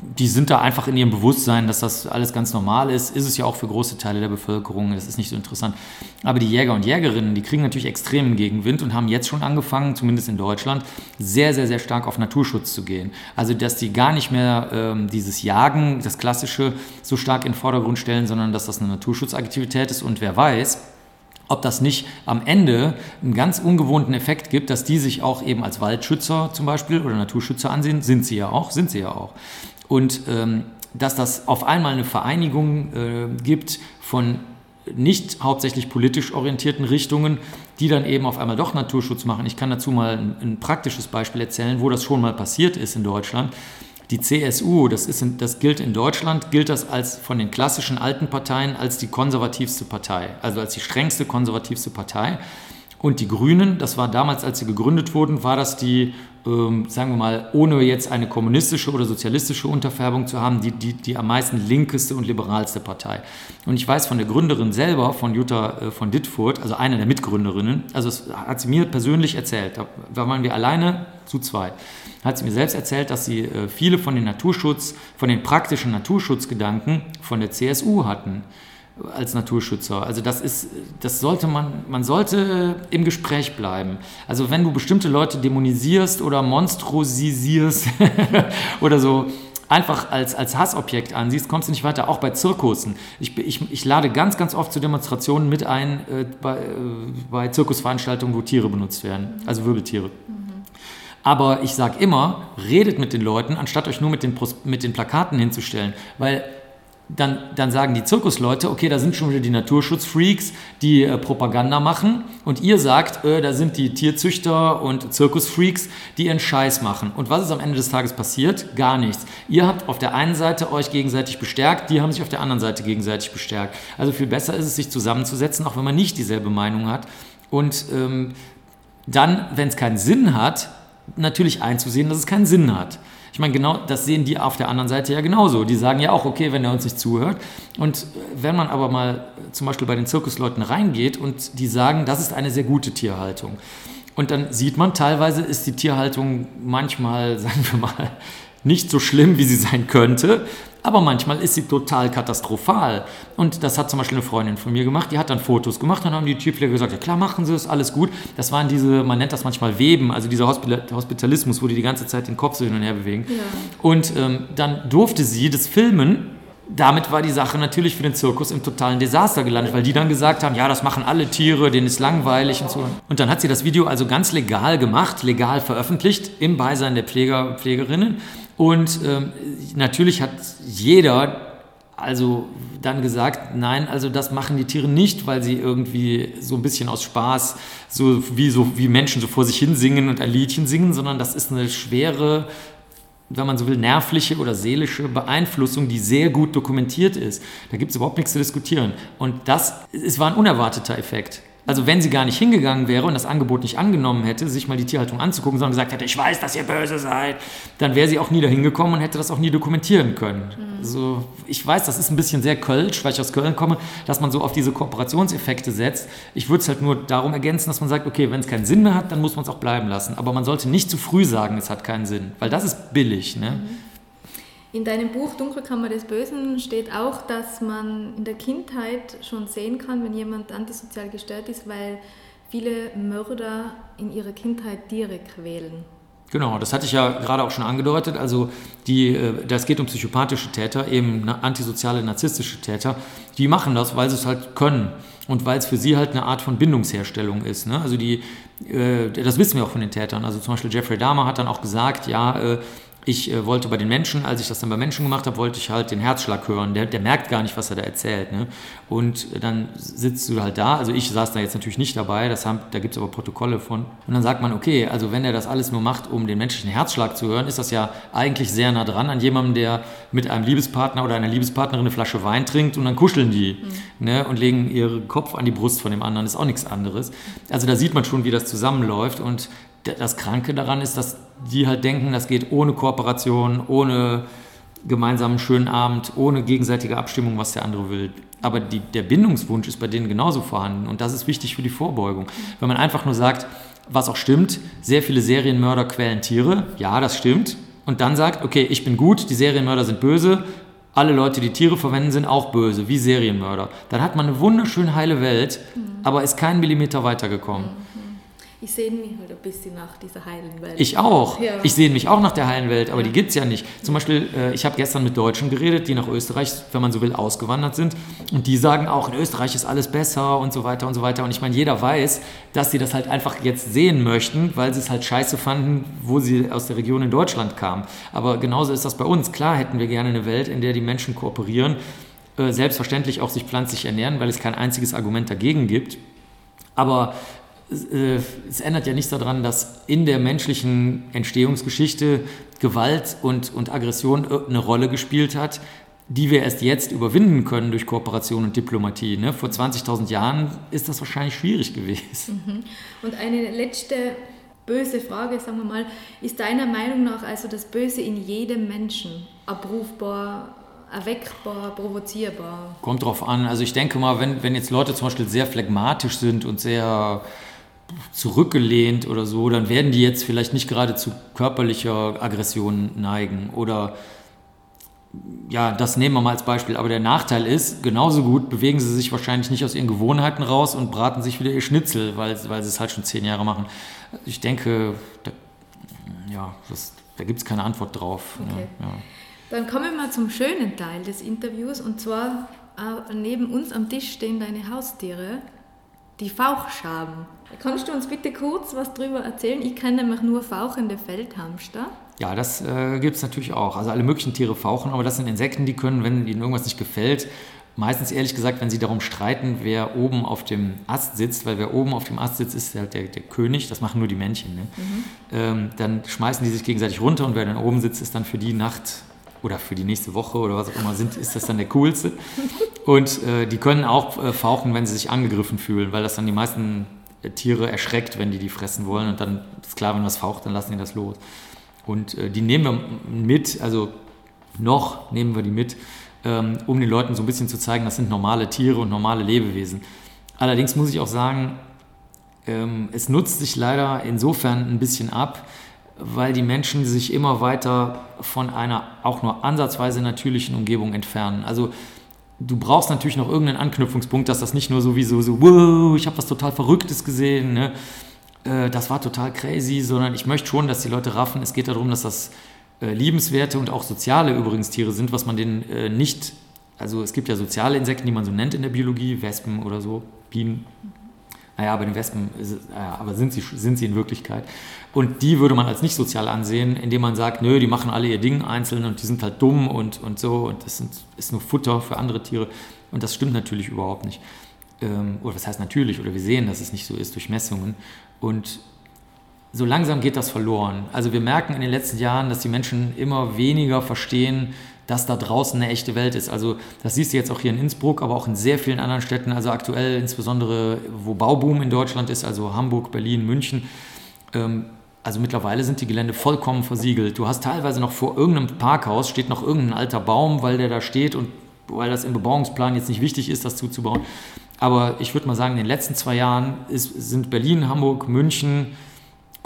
die sind da einfach in ihrem Bewusstsein, dass das alles ganz normal ist. Ist es ja auch für große Teile der Bevölkerung. Das ist nicht so interessant. Aber die Jäger und Jägerinnen, die kriegen natürlich extremen Gegenwind und haben jetzt schon angefangen, zumindest in Deutschland, sehr, sehr, sehr stark auf Naturschutz zu gehen. Also, dass die gar nicht mehr ähm, dieses Jagen, das Klassische, so stark in den Vordergrund stellen, sondern dass das eine Naturschutzaktivität ist. Und wer weiß, ob das nicht am Ende einen ganz ungewohnten Effekt gibt, dass die sich auch eben als Waldschützer zum Beispiel oder Naturschützer ansehen, sind sie ja auch, sind sie ja auch. Und ähm, dass das auf einmal eine Vereinigung äh, gibt von nicht hauptsächlich politisch orientierten Richtungen, die dann eben auf einmal doch Naturschutz machen. Ich kann dazu mal ein, ein praktisches Beispiel erzählen, wo das schon mal passiert ist in Deutschland. Die CSU, das, ist, das gilt in Deutschland, gilt das als von den klassischen alten Parteien als die konservativste Partei, also als die strengste konservativste Partei. Und die Grünen, das war damals, als sie gegründet wurden, war das die, ähm, sagen wir mal, ohne jetzt eine kommunistische oder sozialistische Unterfärbung zu haben, die, die, die am meisten linkeste und liberalste Partei. Und ich weiß von der Gründerin selber, von Jutta äh, von Dittfurt, also eine der Mitgründerinnen, also das hat sie mir persönlich erzählt, da waren wir alleine zu zweit, hat sie mir selbst erzählt, dass sie äh, viele von den Naturschutz, von den praktischen Naturschutzgedanken von der CSU hatten als Naturschützer. Also das ist, das sollte man, man sollte im Gespräch bleiben. Also wenn du bestimmte Leute dämonisierst oder monstrosisierst oder so einfach als, als Hassobjekt ansiehst, kommst du nicht weiter, auch bei Zirkussen. Ich, ich, ich lade ganz, ganz oft zu Demonstrationen mit ein äh, bei, äh, bei Zirkusveranstaltungen, wo Tiere benutzt werden, also Wirbeltiere. Mhm. Aber ich sage immer, redet mit den Leuten, anstatt euch nur mit den, mit den Plakaten hinzustellen, weil dann, dann sagen die Zirkusleute, okay, da sind schon wieder die Naturschutzfreaks, die äh, Propaganda machen und ihr sagt, äh, da sind die Tierzüchter und Zirkusfreaks, die ihren Scheiß machen. Und was ist am Ende des Tages passiert? Gar nichts. Ihr habt auf der einen Seite euch gegenseitig bestärkt, die haben sich auf der anderen Seite gegenseitig bestärkt. Also viel besser ist es, sich zusammenzusetzen, auch wenn man nicht dieselbe Meinung hat. Und ähm, dann, wenn es keinen Sinn hat, natürlich einzusehen, dass es keinen Sinn hat. Ich meine, genau das sehen die auf der anderen Seite ja genauso. Die sagen ja auch, okay, wenn er uns nicht zuhört. Und wenn man aber mal zum Beispiel bei den Zirkusleuten reingeht und die sagen, das ist eine sehr gute Tierhaltung. Und dann sieht man, teilweise ist die Tierhaltung manchmal, sagen wir mal, nicht so schlimm, wie sie sein könnte. Aber manchmal ist sie total katastrophal. Und das hat zum Beispiel eine Freundin von mir gemacht, die hat dann Fotos gemacht, dann haben die Tierpfleger gesagt, ja klar, machen Sie es, alles gut. Das waren diese, man nennt das manchmal Weben, also dieser Hospitalismus, wo die die ganze Zeit den Kopf so hin und her bewegen. Ja. Und ähm, dann durfte sie das filmen damit war die Sache natürlich für den Zirkus im totalen Desaster gelandet, weil die dann gesagt haben, ja, das machen alle Tiere, denen ist langweilig und so. Und dann hat sie das Video also ganz legal gemacht, legal veröffentlicht, im Beisein der Pfleger, Pflegerinnen. Und ähm, natürlich hat jeder also dann gesagt, nein, also das machen die Tiere nicht, weil sie irgendwie so ein bisschen aus Spaß, so wie, so wie Menschen so vor sich hin singen und ein Liedchen singen, sondern das ist eine schwere, wenn man so will, nervliche oder seelische Beeinflussung, die sehr gut dokumentiert ist. Da gibt es überhaupt nichts zu diskutieren. Und das, es war ein unerwarteter Effekt. Also wenn sie gar nicht hingegangen wäre und das Angebot nicht angenommen hätte, sich mal die Tierhaltung anzugucken, sondern gesagt hätte, ich weiß, dass ihr böse seid, dann wäre sie auch nie dahin gekommen und hätte das auch nie dokumentieren können. Mhm. Also ich weiß, das ist ein bisschen sehr kölsch, weil ich aus Köln komme, dass man so auf diese Kooperationseffekte setzt. Ich würde es halt nur darum ergänzen, dass man sagt, okay, wenn es keinen Sinn mehr hat, dann muss man es auch bleiben lassen. Aber man sollte nicht zu früh sagen, es hat keinen Sinn, weil das ist billig. Ne? Mhm. In deinem Buch Dunkelkammer des Bösen steht auch, dass man in der Kindheit schon sehen kann, wenn jemand antisozial gestört ist, weil viele Mörder in ihrer Kindheit Tiere quälen. Genau, das hatte ich ja gerade auch schon angedeutet. Also die, äh, das geht um psychopathische Täter, eben antisoziale, narzisstische Täter. Die machen das, weil sie es halt können und weil es für sie halt eine Art von Bindungsherstellung ist. Ne? Also die, äh, das wissen wir auch von den Tätern. Also zum Beispiel Jeffrey Dahmer hat dann auch gesagt, ja, äh, ich äh, wollte bei den Menschen, als ich das dann bei Menschen gemacht habe, wollte ich halt den Herzschlag hören. Der, der merkt gar nicht, was er da erzählt. Ne? Und äh, dann sitzt du halt da, also ich saß da jetzt natürlich nicht dabei, das haben, da gibt es aber Protokolle von. Und dann sagt man, okay, also wenn er das alles nur macht, um den menschlichen Herzschlag zu hören, ist das ja eigentlich sehr nah dran an jemandem, der mit einem Liebespartner oder einer Liebespartnerin eine Flasche Wein trinkt und dann kuscheln die mhm. ne? und legen ihren Kopf an die Brust von dem anderen. Das ist auch nichts anderes. Also da sieht man schon, wie das zusammenläuft und das Kranke daran ist, dass die halt denken, das geht ohne Kooperation, ohne gemeinsamen schönen Abend, ohne gegenseitige Abstimmung, was der andere will. Aber die, der Bindungswunsch ist bei denen genauso vorhanden und das ist wichtig für die Vorbeugung. Wenn man einfach nur sagt, was auch stimmt, sehr viele Serienmörder quälen Tiere, ja, das stimmt, und dann sagt, okay, ich bin gut, die Serienmörder sind böse, alle Leute, die Tiere verwenden, sind auch böse, wie Serienmörder. Dann hat man eine wunderschön heile Welt, mhm. aber ist keinen Millimeter weitergekommen. Ich sehne mich halt ein bisschen nach dieser heilen Welt. Ich auch. Ja. Ich sehne mich auch nach der heilen Welt, aber ja. die gibt es ja nicht. Zum Beispiel, äh, ich habe gestern mit Deutschen geredet, die nach Österreich, wenn man so will, ausgewandert sind. Und die sagen auch, in Österreich ist alles besser und so weiter und so weiter. Und ich meine, jeder weiß, dass sie das halt einfach jetzt sehen möchten, weil sie es halt scheiße fanden, wo sie aus der Region in Deutschland kamen. Aber genauso ist das bei uns. Klar hätten wir gerne eine Welt, in der die Menschen kooperieren, äh, selbstverständlich auch sich pflanzlich ernähren, weil es kein einziges Argument dagegen gibt. Aber es ändert ja nichts daran, dass in der menschlichen Entstehungsgeschichte Gewalt und, und Aggression eine Rolle gespielt hat, die wir erst jetzt überwinden können durch Kooperation und Diplomatie. Ne? Vor 20.000 Jahren ist das wahrscheinlich schwierig gewesen. Mhm. Und eine letzte böse Frage, sagen wir mal, ist deiner Meinung nach also das Böse in jedem Menschen abrufbar, erweckbar, provozierbar? Kommt drauf an. Also ich denke mal, wenn, wenn jetzt Leute zum Beispiel sehr phlegmatisch sind und sehr zurückgelehnt oder so, dann werden die jetzt vielleicht nicht gerade zu körperlicher Aggression neigen oder ja, das nehmen wir mal als Beispiel. Aber der Nachteil ist, genauso gut bewegen sie sich wahrscheinlich nicht aus ihren Gewohnheiten raus und braten sich wieder ihr Schnitzel, weil, weil sie es halt schon zehn Jahre machen. Ich denke, da, ja, das, da gibt es keine Antwort drauf. Okay. Ja, ja. Dann kommen wir mal zum schönen Teil des Interviews und zwar äh, neben uns am Tisch stehen deine Haustiere, die Fauchschaben. Kannst du uns bitte kurz was darüber erzählen? Ich kenne nämlich nur fauchende Feldhamster. Ja, das äh, gibt es natürlich auch. Also alle möglichen Tiere fauchen, aber das sind Insekten, die können, wenn ihnen irgendwas nicht gefällt, meistens ehrlich gesagt, wenn sie darum streiten, wer oben auf dem Ast sitzt, weil wer oben auf dem Ast sitzt, ist halt der, der König, das machen nur die Männchen, ne? mhm. ähm, dann schmeißen die sich gegenseitig runter und wer dann oben sitzt, ist dann für die Nacht oder für die nächste Woche oder was auch immer sind, ist das dann der coolste. Und äh, die können auch äh, fauchen, wenn sie sich angegriffen fühlen, weil das dann die meisten Tiere erschreckt, wenn die die fressen wollen. Und dann ist klar, wenn was faucht, dann lassen die das los. Und äh, die nehmen wir mit, also noch nehmen wir die mit, ähm, um den Leuten so ein bisschen zu zeigen, das sind normale Tiere und normale Lebewesen. Allerdings muss ich auch sagen, ähm, es nutzt sich leider insofern ein bisschen ab, weil die Menschen sich immer weiter von einer auch nur ansatzweise natürlichen Umgebung entfernen. Also du brauchst natürlich noch irgendeinen Anknüpfungspunkt, dass das nicht nur sowieso so, wow, ich habe was total Verrücktes gesehen, ne? Äh, das war total crazy, sondern ich möchte schon, dass die Leute raffen, es geht darum, dass das äh, liebenswerte und auch soziale übrigens Tiere sind, was man denen äh, nicht, also es gibt ja soziale Insekten, die man so nennt in der Biologie, Wespen oder so, Bienen. Naja, bei den Wespen, naja, aber sind sie, sind sie in Wirklichkeit. Und die würde man als nicht sozial ansehen, indem man sagt, nö, die machen alle ihr Ding einzeln und die sind halt dumm und, und so und das sind, ist nur Futter für andere Tiere. Und das stimmt natürlich überhaupt nicht. Ähm, oder was heißt natürlich, oder wir sehen, dass es nicht so ist durch Messungen. Und so langsam geht das verloren. Also wir merken in den letzten Jahren, dass die Menschen immer weniger verstehen, dass da draußen eine echte Welt ist. Also das siehst du jetzt auch hier in Innsbruck, aber auch in sehr vielen anderen Städten. Also aktuell insbesondere, wo Bauboom in Deutschland ist, also Hamburg, Berlin, München. Ähm, also mittlerweile sind die Gelände vollkommen versiegelt. Du hast teilweise noch vor irgendeinem Parkhaus steht noch irgendein alter Baum, weil der da steht und weil das im Bebauungsplan jetzt nicht wichtig ist, das zuzubauen. Aber ich würde mal sagen, in den letzten zwei Jahren ist, sind Berlin, Hamburg, München,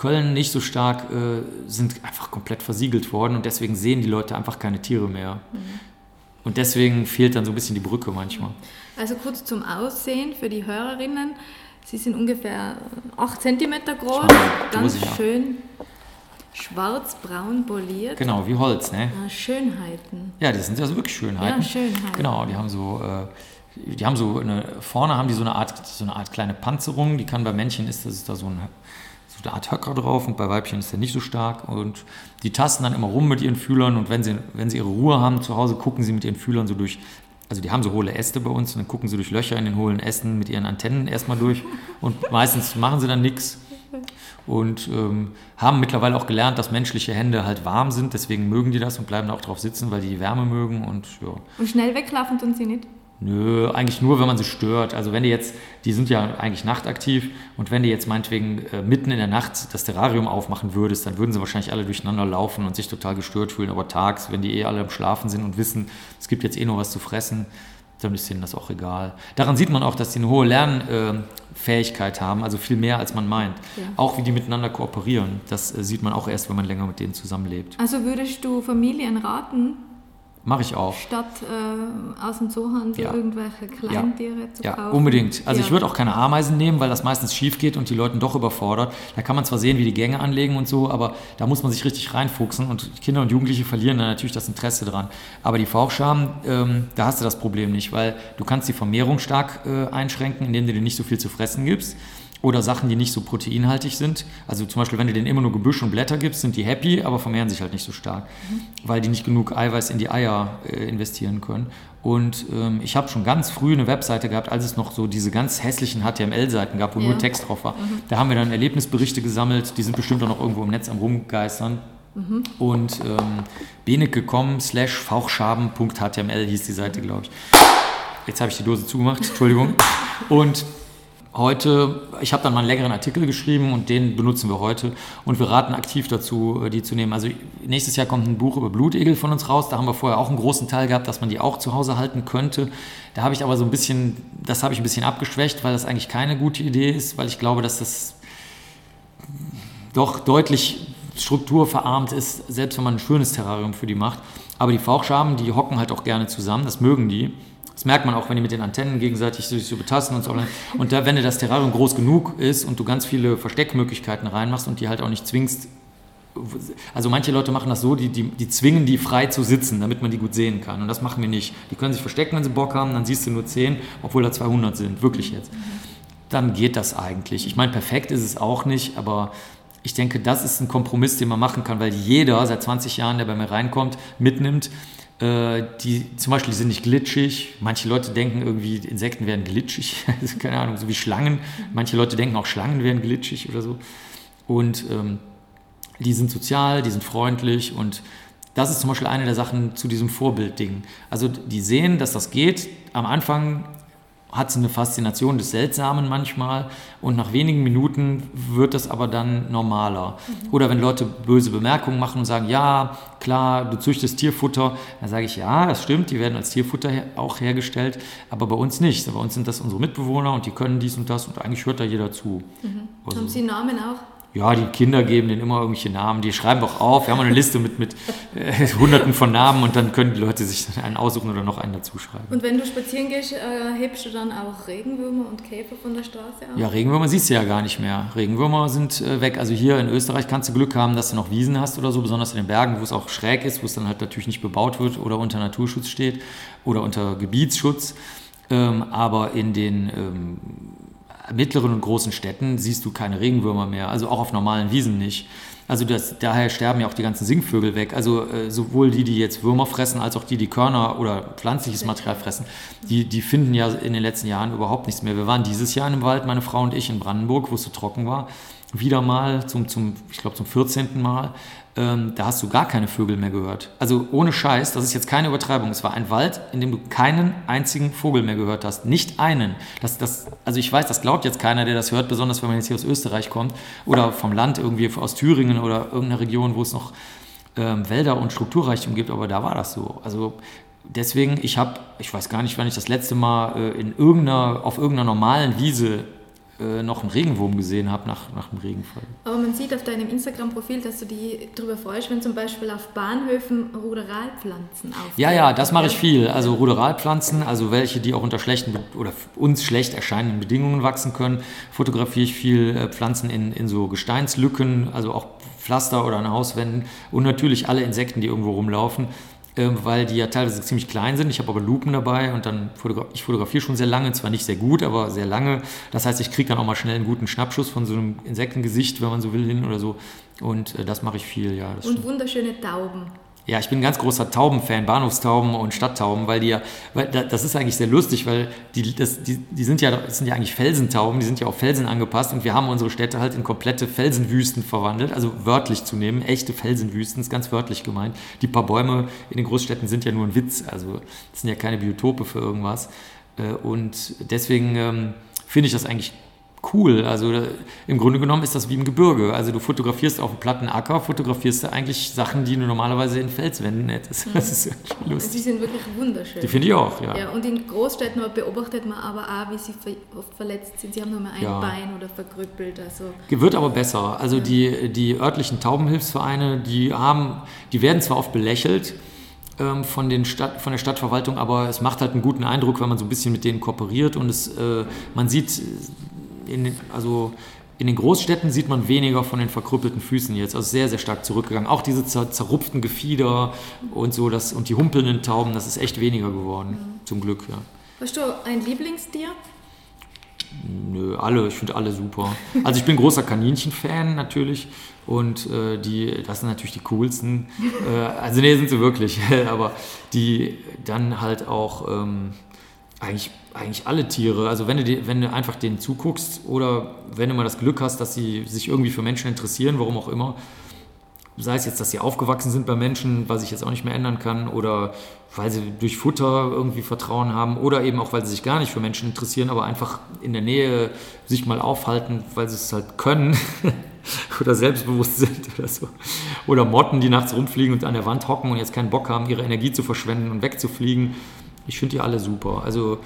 Köln nicht so stark, äh, sind einfach komplett versiegelt worden und deswegen sehen die Leute einfach keine Tiere mehr. Mhm. Und deswegen fehlt dann so ein bisschen die Brücke manchmal. Also kurz zum Aussehen für die Hörerinnen. Sie sind ungefähr 8 cm groß, ganz schön schwarz-braun poliert. Genau, wie Holz, ne? Ja, Schönheiten. Ja, das sind also wirklich Schönheiten. Ja, Schönheiten. Genau, die haben so, äh, die haben so eine, vorne haben die so eine Art, so eine Art kleine Panzerung, die kann bei Männchen ist, das ist da so, ein, so eine Art Höcker drauf und bei Weibchen ist der nicht so stark und die tasten dann immer rum mit ihren Fühlern und wenn sie, wenn sie ihre Ruhe haben zu Hause, gucken sie mit ihren Fühlern so durch also die haben so hohle Äste bei uns und dann gucken sie durch Löcher in den hohlen Ästen mit ihren Antennen erstmal durch und meistens machen sie dann nichts und ähm, haben mittlerweile auch gelernt, dass menschliche Hände halt warm sind, deswegen mögen die das und bleiben auch drauf sitzen, weil die die Wärme mögen und ja. Und schnell weglaufen tun sie nicht? Nö, eigentlich nur, wenn man sie stört. Also wenn die jetzt, die sind ja eigentlich nachtaktiv und wenn die jetzt meinetwegen äh, mitten in der Nacht das Terrarium aufmachen würdest, dann würden sie wahrscheinlich alle durcheinander laufen und sich total gestört fühlen. Aber tags, wenn die eh alle am Schlafen sind und wissen, es gibt jetzt eh nur was zu fressen, dann ist denen das auch egal. Daran sieht man auch, dass die eine hohe Lernfähigkeit äh, haben, also viel mehr als man meint. Ja. Auch wie die miteinander kooperieren, das äh, sieht man auch erst, wenn man länger mit denen zusammenlebt. Also würdest du Familien raten, Mache ich auch. Statt äh, aus dem Zoohandel Ja. irgendwelche Kleintiere Ja. zu Ja, kaufen. unbedingt. Also Ja. ich würde auch keine Ameisen nehmen, weil das meistens schief geht und die Leute doch überfordert. Da kann man zwar sehen, wie die Gänge anlegen und so, aber da muss man sich richtig reinfuchsen und Kinder und Jugendliche verlieren dann natürlich das Interesse dran. Aber die Fauchschaben, ähm, da hast du das Problem nicht, weil du kannst die Vermehrung stark äh, einschränken, indem du denen nicht so viel zu fressen gibst. Oder Sachen, die nicht so proteinhaltig sind. Also zum Beispiel, wenn du denen immer nur Gebüsch und Blätter gibst, sind die happy, aber vermehren sich halt nicht so stark, weil die nicht genug Eiweiß in die Eier äh, investieren können. Und ähm, ich habe schon ganz früh eine Webseite gehabt, als es noch so diese ganz hässlichen HTML-Seiten gab, wo Ja. nur Text drauf war. Da haben wir dann Erlebnisberichte gesammelt, die sind bestimmt auch noch irgendwo im Netz am Rumgeistern. Und ähm, beneke.com slash fauchschaben.html hieß die Seite, glaube ich. Jetzt habe ich die Dose zugemacht, Entschuldigung. Und heute, ich habe dann mal einen längeren Artikel geschrieben und den benutzen wir heute. Und wir raten aktiv dazu, äh, die zu nehmen. Also nächstes Jahr kommt ein Buch über Blutegel von uns raus. Da haben wir vorher auch einen großen Teil gehabt, dass man die auch zu Hause halten könnte. Da habe ich aber so ein bisschen, das habe ich ein bisschen abgeschwächt, weil das eigentlich keine gute Idee ist, weil ich glaube, dass das doch deutlich strukturverarmt ist, selbst wenn man ein schönes Terrarium für die macht. Aber die Fauchschaben, die hocken halt auch gerne zusammen, das mögen die. Das merkt man auch, wenn die mit den Antennen gegenseitig sich so betasten und so. Und da, wenn dir das Terrarium groß genug ist und du ganz viele Versteckmöglichkeiten reinmachst und die halt auch nicht zwingst, also manche Leute machen das so, die, die, die zwingen die frei zu sitzen, damit man die gut sehen kann. Und das machen wir nicht. Die können sich verstecken, wenn sie Bock haben, dann siehst du nur 10, obwohl da 200 sind, wirklich jetzt. Dann geht das eigentlich. Ich meine, perfekt ist es auch nicht, aber ich denke, das ist ein Kompromiss, den man machen kann, weil jeder seit 20 Jahren, der bei mir reinkommt, mitnimmt. Äh, die zum Beispiel die sind nicht glitschig. Manche Leute denken irgendwie, Insekten wären glitschig. Also keine Ahnung, so wie Schlangen. Manche Leute denken auch, Schlangen wären glitschig oder so. Und ähm, die sind sozial, die sind freundlich und das ist zum Beispiel eine der Sachen zu diesem Vorbildding. Also die sehen, dass das geht. Am Anfang hat sie eine Faszination des Seltsamen manchmal und nach wenigen Minuten wird das aber dann normaler. Oder wenn Leute böse Bemerkungen machen und sagen, ja, klar, du züchtest Tierfutter, dann sage ich, ja, das stimmt, die werden als Tierfutter her auch hergestellt, aber bei uns nicht. Bei uns sind das unsere Mitbewohner und die können dies und das und eigentlich hört da jeder zu. Also- Haben Sie Namen auch? Ja, die Kinder geben denen immer irgendwelche Namen. Die schreiben auch auf. Wir haben eine Liste mit, mit äh, hunderten von Namen und dann können die Leute sich einen aussuchen oder noch einen dazu schreiben. Und wenn du spazieren gehst, äh, hebst du dann auch Regenwürmer und Käfer von der Straße auf? Ja, Regenwürmer siehst du ja gar nicht mehr. Regenwürmer sind äh, weg. Also hier in Österreich kannst du Glück haben, dass du noch Wiesen hast oder so, besonders in den Bergen, wo es auch schräg ist, wo es dann halt natürlich nicht bebaut wird oder unter Naturschutz steht oder unter Gebietsschutz. Ähm, aber in den ähm, mittleren und großen Städten siehst du keine Regenwürmer mehr, also auch auf normalen Wiesen nicht. Also das, daher sterben ja auch die ganzen Singvögel weg. Also äh, sowohl die, die jetzt Würmer fressen, als auch die, die Körner oder pflanzliches Material fressen, die, die finden ja in den letzten Jahren überhaupt nichts mehr. Wir waren dieses Jahr in einem Wald, meine Frau und ich, in Brandenburg, wo es so trocken war, wieder mal zum, zum ich glaube zum 14. Mal. Ähm, da hast du gar keine Vögel mehr gehört. Also ohne Scheiß, das ist jetzt keine Übertreibung. Es war ein Wald, in dem du keinen einzigen Vogel mehr gehört hast. Nicht einen. Das, das, also ich weiß, das glaubt jetzt keiner, der das hört, besonders wenn man jetzt hier aus Österreich kommt oder vom Land irgendwie aus Thüringen oder irgendeiner Region, wo es noch ähm, Wälder und Strukturreichtum gibt, aber da war das so. Also deswegen, ich habe, ich weiß gar nicht, wann ich das letzte Mal äh, in irgendeiner, auf irgendeiner normalen Wiese äh, noch einen Regenwurm gesehen habe nach, nach dem Regenfall. Aber man sieht auf deinem Instagram-Profil, dass du dich darüber freust, wenn zum Beispiel auf Bahnhöfen Ruderalpflanzen auf. Ja, ja, das mache ich viel. Also Ruderalpflanzen, also welche, die auch unter schlechten oder uns schlecht erscheinenden Bedingungen wachsen können, fotografiere ich viel äh, Pflanzen in, in so Gesteinslücken, also auch Pflaster oder an Hauswänden und natürlich alle Insekten, die irgendwo rumlaufen, weil die ja teilweise ziemlich klein sind. Ich habe aber Lupen dabei und dann fotogra ich fotografiere schon sehr lange, zwar nicht sehr gut, aber sehr lange. Das heißt, ich kriege dann auch mal schnell einen guten Schnappschuss von so einem Insektengesicht, wenn man so will, hin oder so. Und äh, das mache ich viel, ja. Und wunderschöne Tauben. Ja, ich bin ein ganz großer Taubenfan, Bahnhofstauben und Stadttauben, weil die ja, weil da- das ist eigentlich sehr lustig, weil die, das, die, die sind ja, das sind ja eigentlich Felsentauben, die sind ja auf Felsen angepasst und wir haben unsere Städte halt in komplette Felsenwüsten verwandelt, also wörtlich zu nehmen, echte Felsenwüsten, ist ganz wörtlich gemeint. Die paar Bäume in den Großstädten sind ja nur ein Witz, also das sind ja keine Biotope für irgendwas. Äh, Und deswegen ähm, finde ich das eigentlich cool. Also im Grunde genommen ist das wie im Gebirge. Also du fotografierst auf einem platten Acker, fotografierst du eigentlich Sachen, die du normalerweise in Felswänden hättest. Das ist irgendwie Sie lustig. sind wirklich wunderschön. Die finde ich auch, ja. ja, und in Großstädten beobachtet man aber auch, wie sie oft verletzt sind. Sie haben nur mehr ein Ja. Bein oder verkrüppelt. Also Wird aber besser. Also die, die örtlichen Taubenhilfsvereine, die haben, die werden zwar oft belächelt, ähm, von, den Stadt, von der Stadtverwaltung, aber es macht halt einen guten Eindruck, wenn man so ein bisschen mit denen kooperiert und es, äh, man sieht, in den, also in den Großstädten sieht man weniger von den verkrüppelten Füßen jetzt, also sehr, sehr stark zurückgegangen. Auch diese zer zerrupften Gefieder und so das, und die humpelnden Tauben, das ist echt weniger geworden, mhm. zum Glück. Ja. Hast du ein Lieblingstier? Nö, alle, ich finde alle super. Also ich bin großer Kaninchen-Fan natürlich und äh, die, das sind natürlich die coolsten. Äh, also nee, sind sie wirklich, aber die dann halt auch ähm, eigentlich, eigentlich alle Tiere. Also wenn du, die, wenn du einfach denen zuguckst oder wenn du mal das Glück hast, dass sie sich irgendwie für Menschen interessieren, warum auch immer, sei es jetzt, dass sie aufgewachsen sind bei Menschen, was ich jetzt auch nicht mehr ändern kann, oder weil sie durch Futter irgendwie Vertrauen haben, oder eben auch, weil sie sich gar nicht für Menschen interessieren, aber einfach in der Nähe sich mal aufhalten, weil sie es halt können oder selbstbewusst sind oder so. Oder Motten, die nachts rumfliegen und an der Wand hocken und jetzt keinen Bock haben, ihre Energie zu verschwenden und wegzufliegen. Ich finde die alle super. Also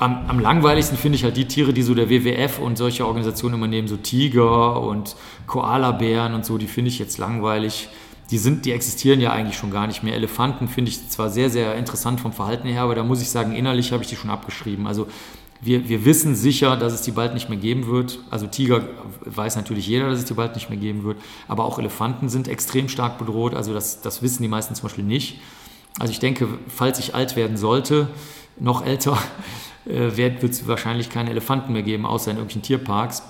am, am langweiligsten finde ich halt die Tiere, die so der WWF und solche Organisationen immer nehmen, so Tiger und Koalabären und so, die finde ich jetzt langweilig. Die, sind, die existieren ja eigentlich schon gar nicht mehr. Elefanten finde ich zwar sehr, sehr interessant vom Verhalten her, aber da muss ich sagen, innerlich habe ich die schon abgeschrieben. Also wir, wir wissen sicher, dass es die bald nicht mehr geben wird. Also Tiger weiß natürlich jeder, dass es die bald nicht mehr geben wird. Aber auch Elefanten sind extrem stark bedroht. Also das, das wissen die meisten zum Beispiel nicht. Also ich denke, falls ich alt werden sollte, noch älter, äh, wird es wahrscheinlich keine Elefanten mehr geben, außer in irgendwelchen Tierparks.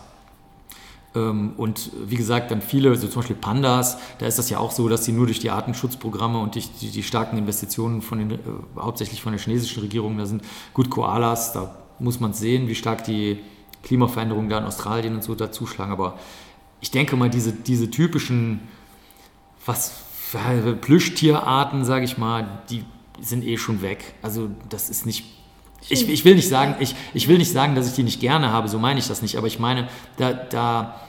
Ähm, und wie gesagt, dann viele, so zum Beispiel Pandas, da ist das ja auch so, dass sie nur durch die Artenschutzprogramme und die, die, die starken Investitionen von den, äh, hauptsächlich von der chinesischen Regierung, da sind gut Koalas, da muss man sehen, wie stark die Klimaveränderungen da in Australien und so dazuschlagen. Aber ich denke mal, diese, diese typischen, was, Plüschtierarten, sage ich mal, die sind eh schon weg. Also das ist nicht ich, ich, will nicht sagen, ich, ich will nicht sagen, dass ich die nicht gerne habe, so meine ich das nicht, aber ich meine, da, da,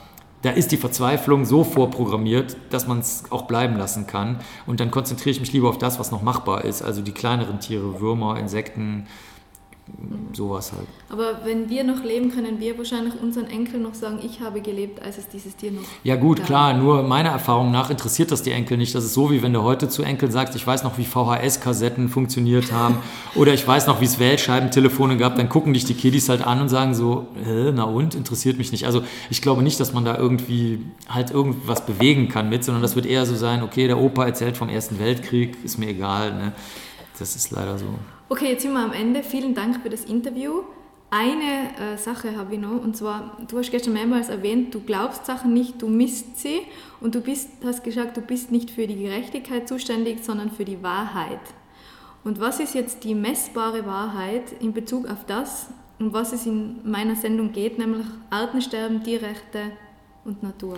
da ist die Verzweiflung so vorprogrammiert, dass man es auch bleiben lassen kann. Und dann konzentriere ich mich lieber auf das, was noch machbar ist, also die kleineren Tiere, Würmer, Insekten, sowas halt. Aber wenn wir noch leben, können wir wahrscheinlich unseren Enkeln noch sagen, ich habe gelebt, als es dieses Tier noch Ja gut, gab. klar, nur meiner Erfahrung nach interessiert das die Enkel nicht. Das ist so, wie wenn du heute zu Enkeln sagst, ich weiß noch, wie VHS-Kassetten funktioniert haben oder ich weiß noch, wie es Weltscheibentelefone gab, dann gucken dich die Kiddies halt an und sagen so, na und, interessiert mich nicht. Also ich glaube nicht, dass man da irgendwie halt irgendwas bewegen kann mit, sondern das wird eher so sein, okay, der Opa erzählt vom Ersten Weltkrieg, ist mir egal. Ne? Das ist leider so. Okay, jetzt sind wir am Ende. Vielen Dank für das Interview. Eine äh, Sache habe ich noch, und zwar, du hast gestern mehrmals erwähnt, du glaubst Sachen nicht, du misst sie und du bist, hast gesagt, du bist nicht für die Gerechtigkeit zuständig, sondern für die Wahrheit. Und was ist jetzt die messbare Wahrheit in Bezug auf das, um was es in meiner Sendung geht, nämlich Artensterben, Tierrechte und Natur?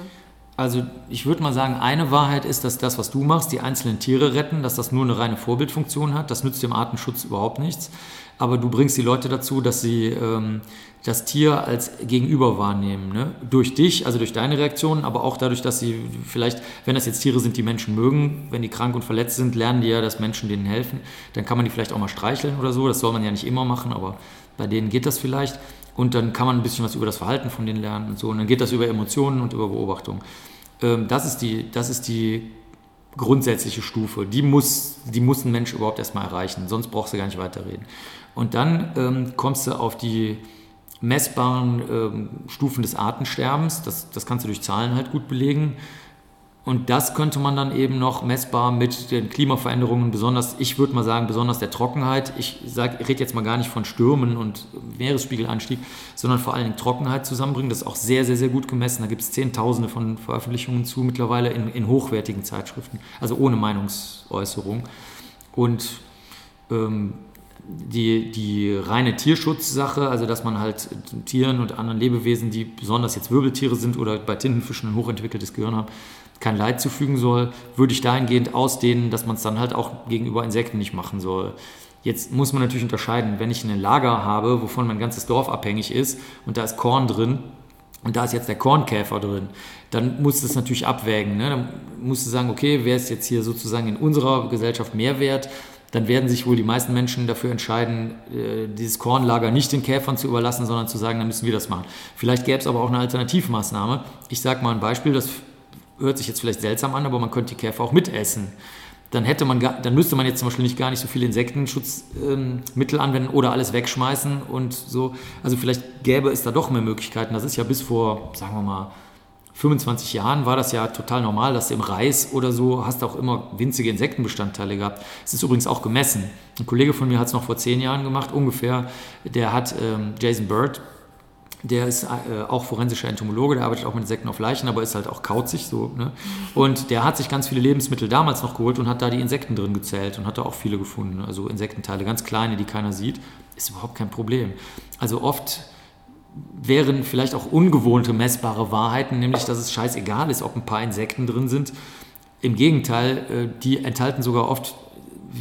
Also ich würde mal sagen, eine Wahrheit ist, dass das, was du machst, die einzelnen Tiere retten, dass das nur eine reine Vorbildfunktion hat. Das nützt dem Artenschutz überhaupt nichts. Aber du bringst die Leute dazu, dass sie ähm, das Tier als Gegenüber wahrnehmen. Ne? Durch dich, also durch deine Reaktionen, aber auch dadurch, dass sie vielleicht, wenn das jetzt Tiere sind, die Menschen mögen, wenn die krank und verletzt sind, lernen die ja, dass Menschen denen helfen. Dann kann man die vielleicht auch mal streicheln oder so. Das soll man ja nicht immer machen, aber bei denen geht das vielleicht. Und dann kann man ein bisschen was über das Verhalten von denen lernen und so. Und dann geht das über Emotionen und über Beobachtung. Ähm, das, ist die, das ist die grundsätzliche Stufe. Die muss, die muss ein Mensch überhaupt erstmal erreichen, sonst brauchst du gar nicht weiterreden. Und dann ähm, kommst du auf die messbaren ähm, Stufen des Artensterbens. Das, das kannst du durch Zahlen halt gut belegen. Und das könnte man dann eben noch messbar mit den Klimaveränderungen, besonders, ich würde mal sagen, besonders der Trockenheit. Ich rede jetzt mal gar nicht von Stürmen und Meeresspiegelanstieg, sondern vor allen Dingen Trockenheit zusammenbringen. Das ist auch sehr, sehr, sehr gut gemessen. Da gibt es Zehntausende von Veröffentlichungen zu mittlerweile in, in hochwertigen Zeitschriften, also ohne Meinungsäußerung. Und ähm, die, die reine Tierschutzsache, also dass man halt Tieren und anderen Lebewesen, die besonders jetzt Wirbeltiere sind oder bei Tintenfischen ein hochentwickeltes Gehirn haben, kein Leid zufügen soll, würde ich dahingehend ausdehnen, dass man es dann halt auch gegenüber Insekten nicht machen soll. Jetzt muss man natürlich unterscheiden, wenn ich ein Lager habe, wovon mein ganzes Dorf abhängig ist und da ist Korn drin und da ist jetzt der Kornkäfer drin, dann muss das natürlich abwägen. Ne? Dann musst du sagen, okay, wer ist jetzt hier sozusagen in unserer Gesellschaft mehr wert? Dann werden sich wohl die meisten Menschen dafür entscheiden, äh, dieses Kornlager nicht den Käfern zu überlassen, sondern zu sagen, dann müssen wir das machen. Vielleicht gäbe es aber auch eine Alternativmaßnahme. Ich sage mal ein Beispiel, das hört sich jetzt vielleicht seltsam an, aber man könnte die Käfer auch mitessen. dann hätte man, dann müsste man jetzt zum Beispiel nicht gar nicht so viele Insektenschutzmittel ähm, anwenden oder alles wegschmeißen und so. Also vielleicht gäbe es da doch mehr Möglichkeiten. Das ist ja bis vor, sagen wir mal, 25 Jahren war das ja total normal, dass du im Reis oder so hast auch immer winzige Insektenbestandteile gehabt. Es ist übrigens auch gemessen. Ein Kollege von mir hat es noch vor zehn Jahren gemacht, ungefähr. Der hat ähm, Jason Bird, der ist äh, auch forensischer Entomologe, der arbeitet auch mit Insekten auf Leichen, aber ist halt auch kauzig so. Ne? Und der hat sich ganz viele Lebensmittel damals noch geholt und hat da die Insekten drin gezählt und hat da auch viele gefunden. Also Insektenteile, ganz kleine, die keiner sieht, ist überhaupt kein Problem. Also oft wären vielleicht auch ungewohnte messbare Wahrheiten, nämlich dass es scheißegal ist, ob ein paar Insekten drin sind. Im Gegenteil, äh, die enthalten sogar oft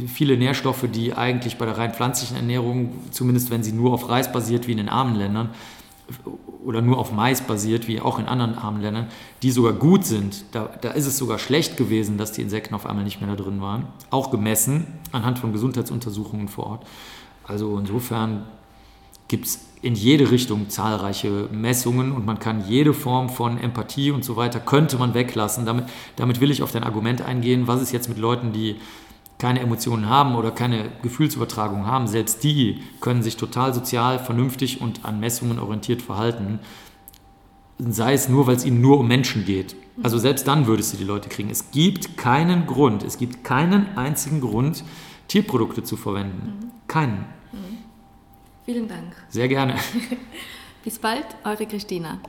viele Nährstoffe, die eigentlich bei der rein pflanzlichen Ernährung, zumindest wenn sie nur auf Reis basiert, wie in den armen Ländern, oder nur auf Mais basiert, wie auch in anderen armen Ländern, die sogar gut sind. Da, da ist es sogar schlecht gewesen, dass die Insekten auf einmal nicht mehr da drin waren. Auch gemessen anhand von Gesundheitsuntersuchungen vor Ort. Also insofern gibt es in jede Richtung zahlreiche Messungen und man kann jede Form von Empathie und so weiter, könnte man weglassen. Damit, damit will ich auf dein Argument eingehen, was ist jetzt mit Leuten, die keine Emotionen haben oder keine Gefühlsübertragung haben, selbst die können sich total sozial, vernünftig und an Messungen orientiert verhalten. Sei es nur, weil es ihnen nur um Menschen geht. Also selbst dann würdest du die Leute kriegen. Es gibt keinen Grund, es gibt keinen einzigen Grund, Tierprodukte zu verwenden. Mhm. Keinen. Mhm. Vielen Dank. Sehr gerne. Bis bald, eure Christina.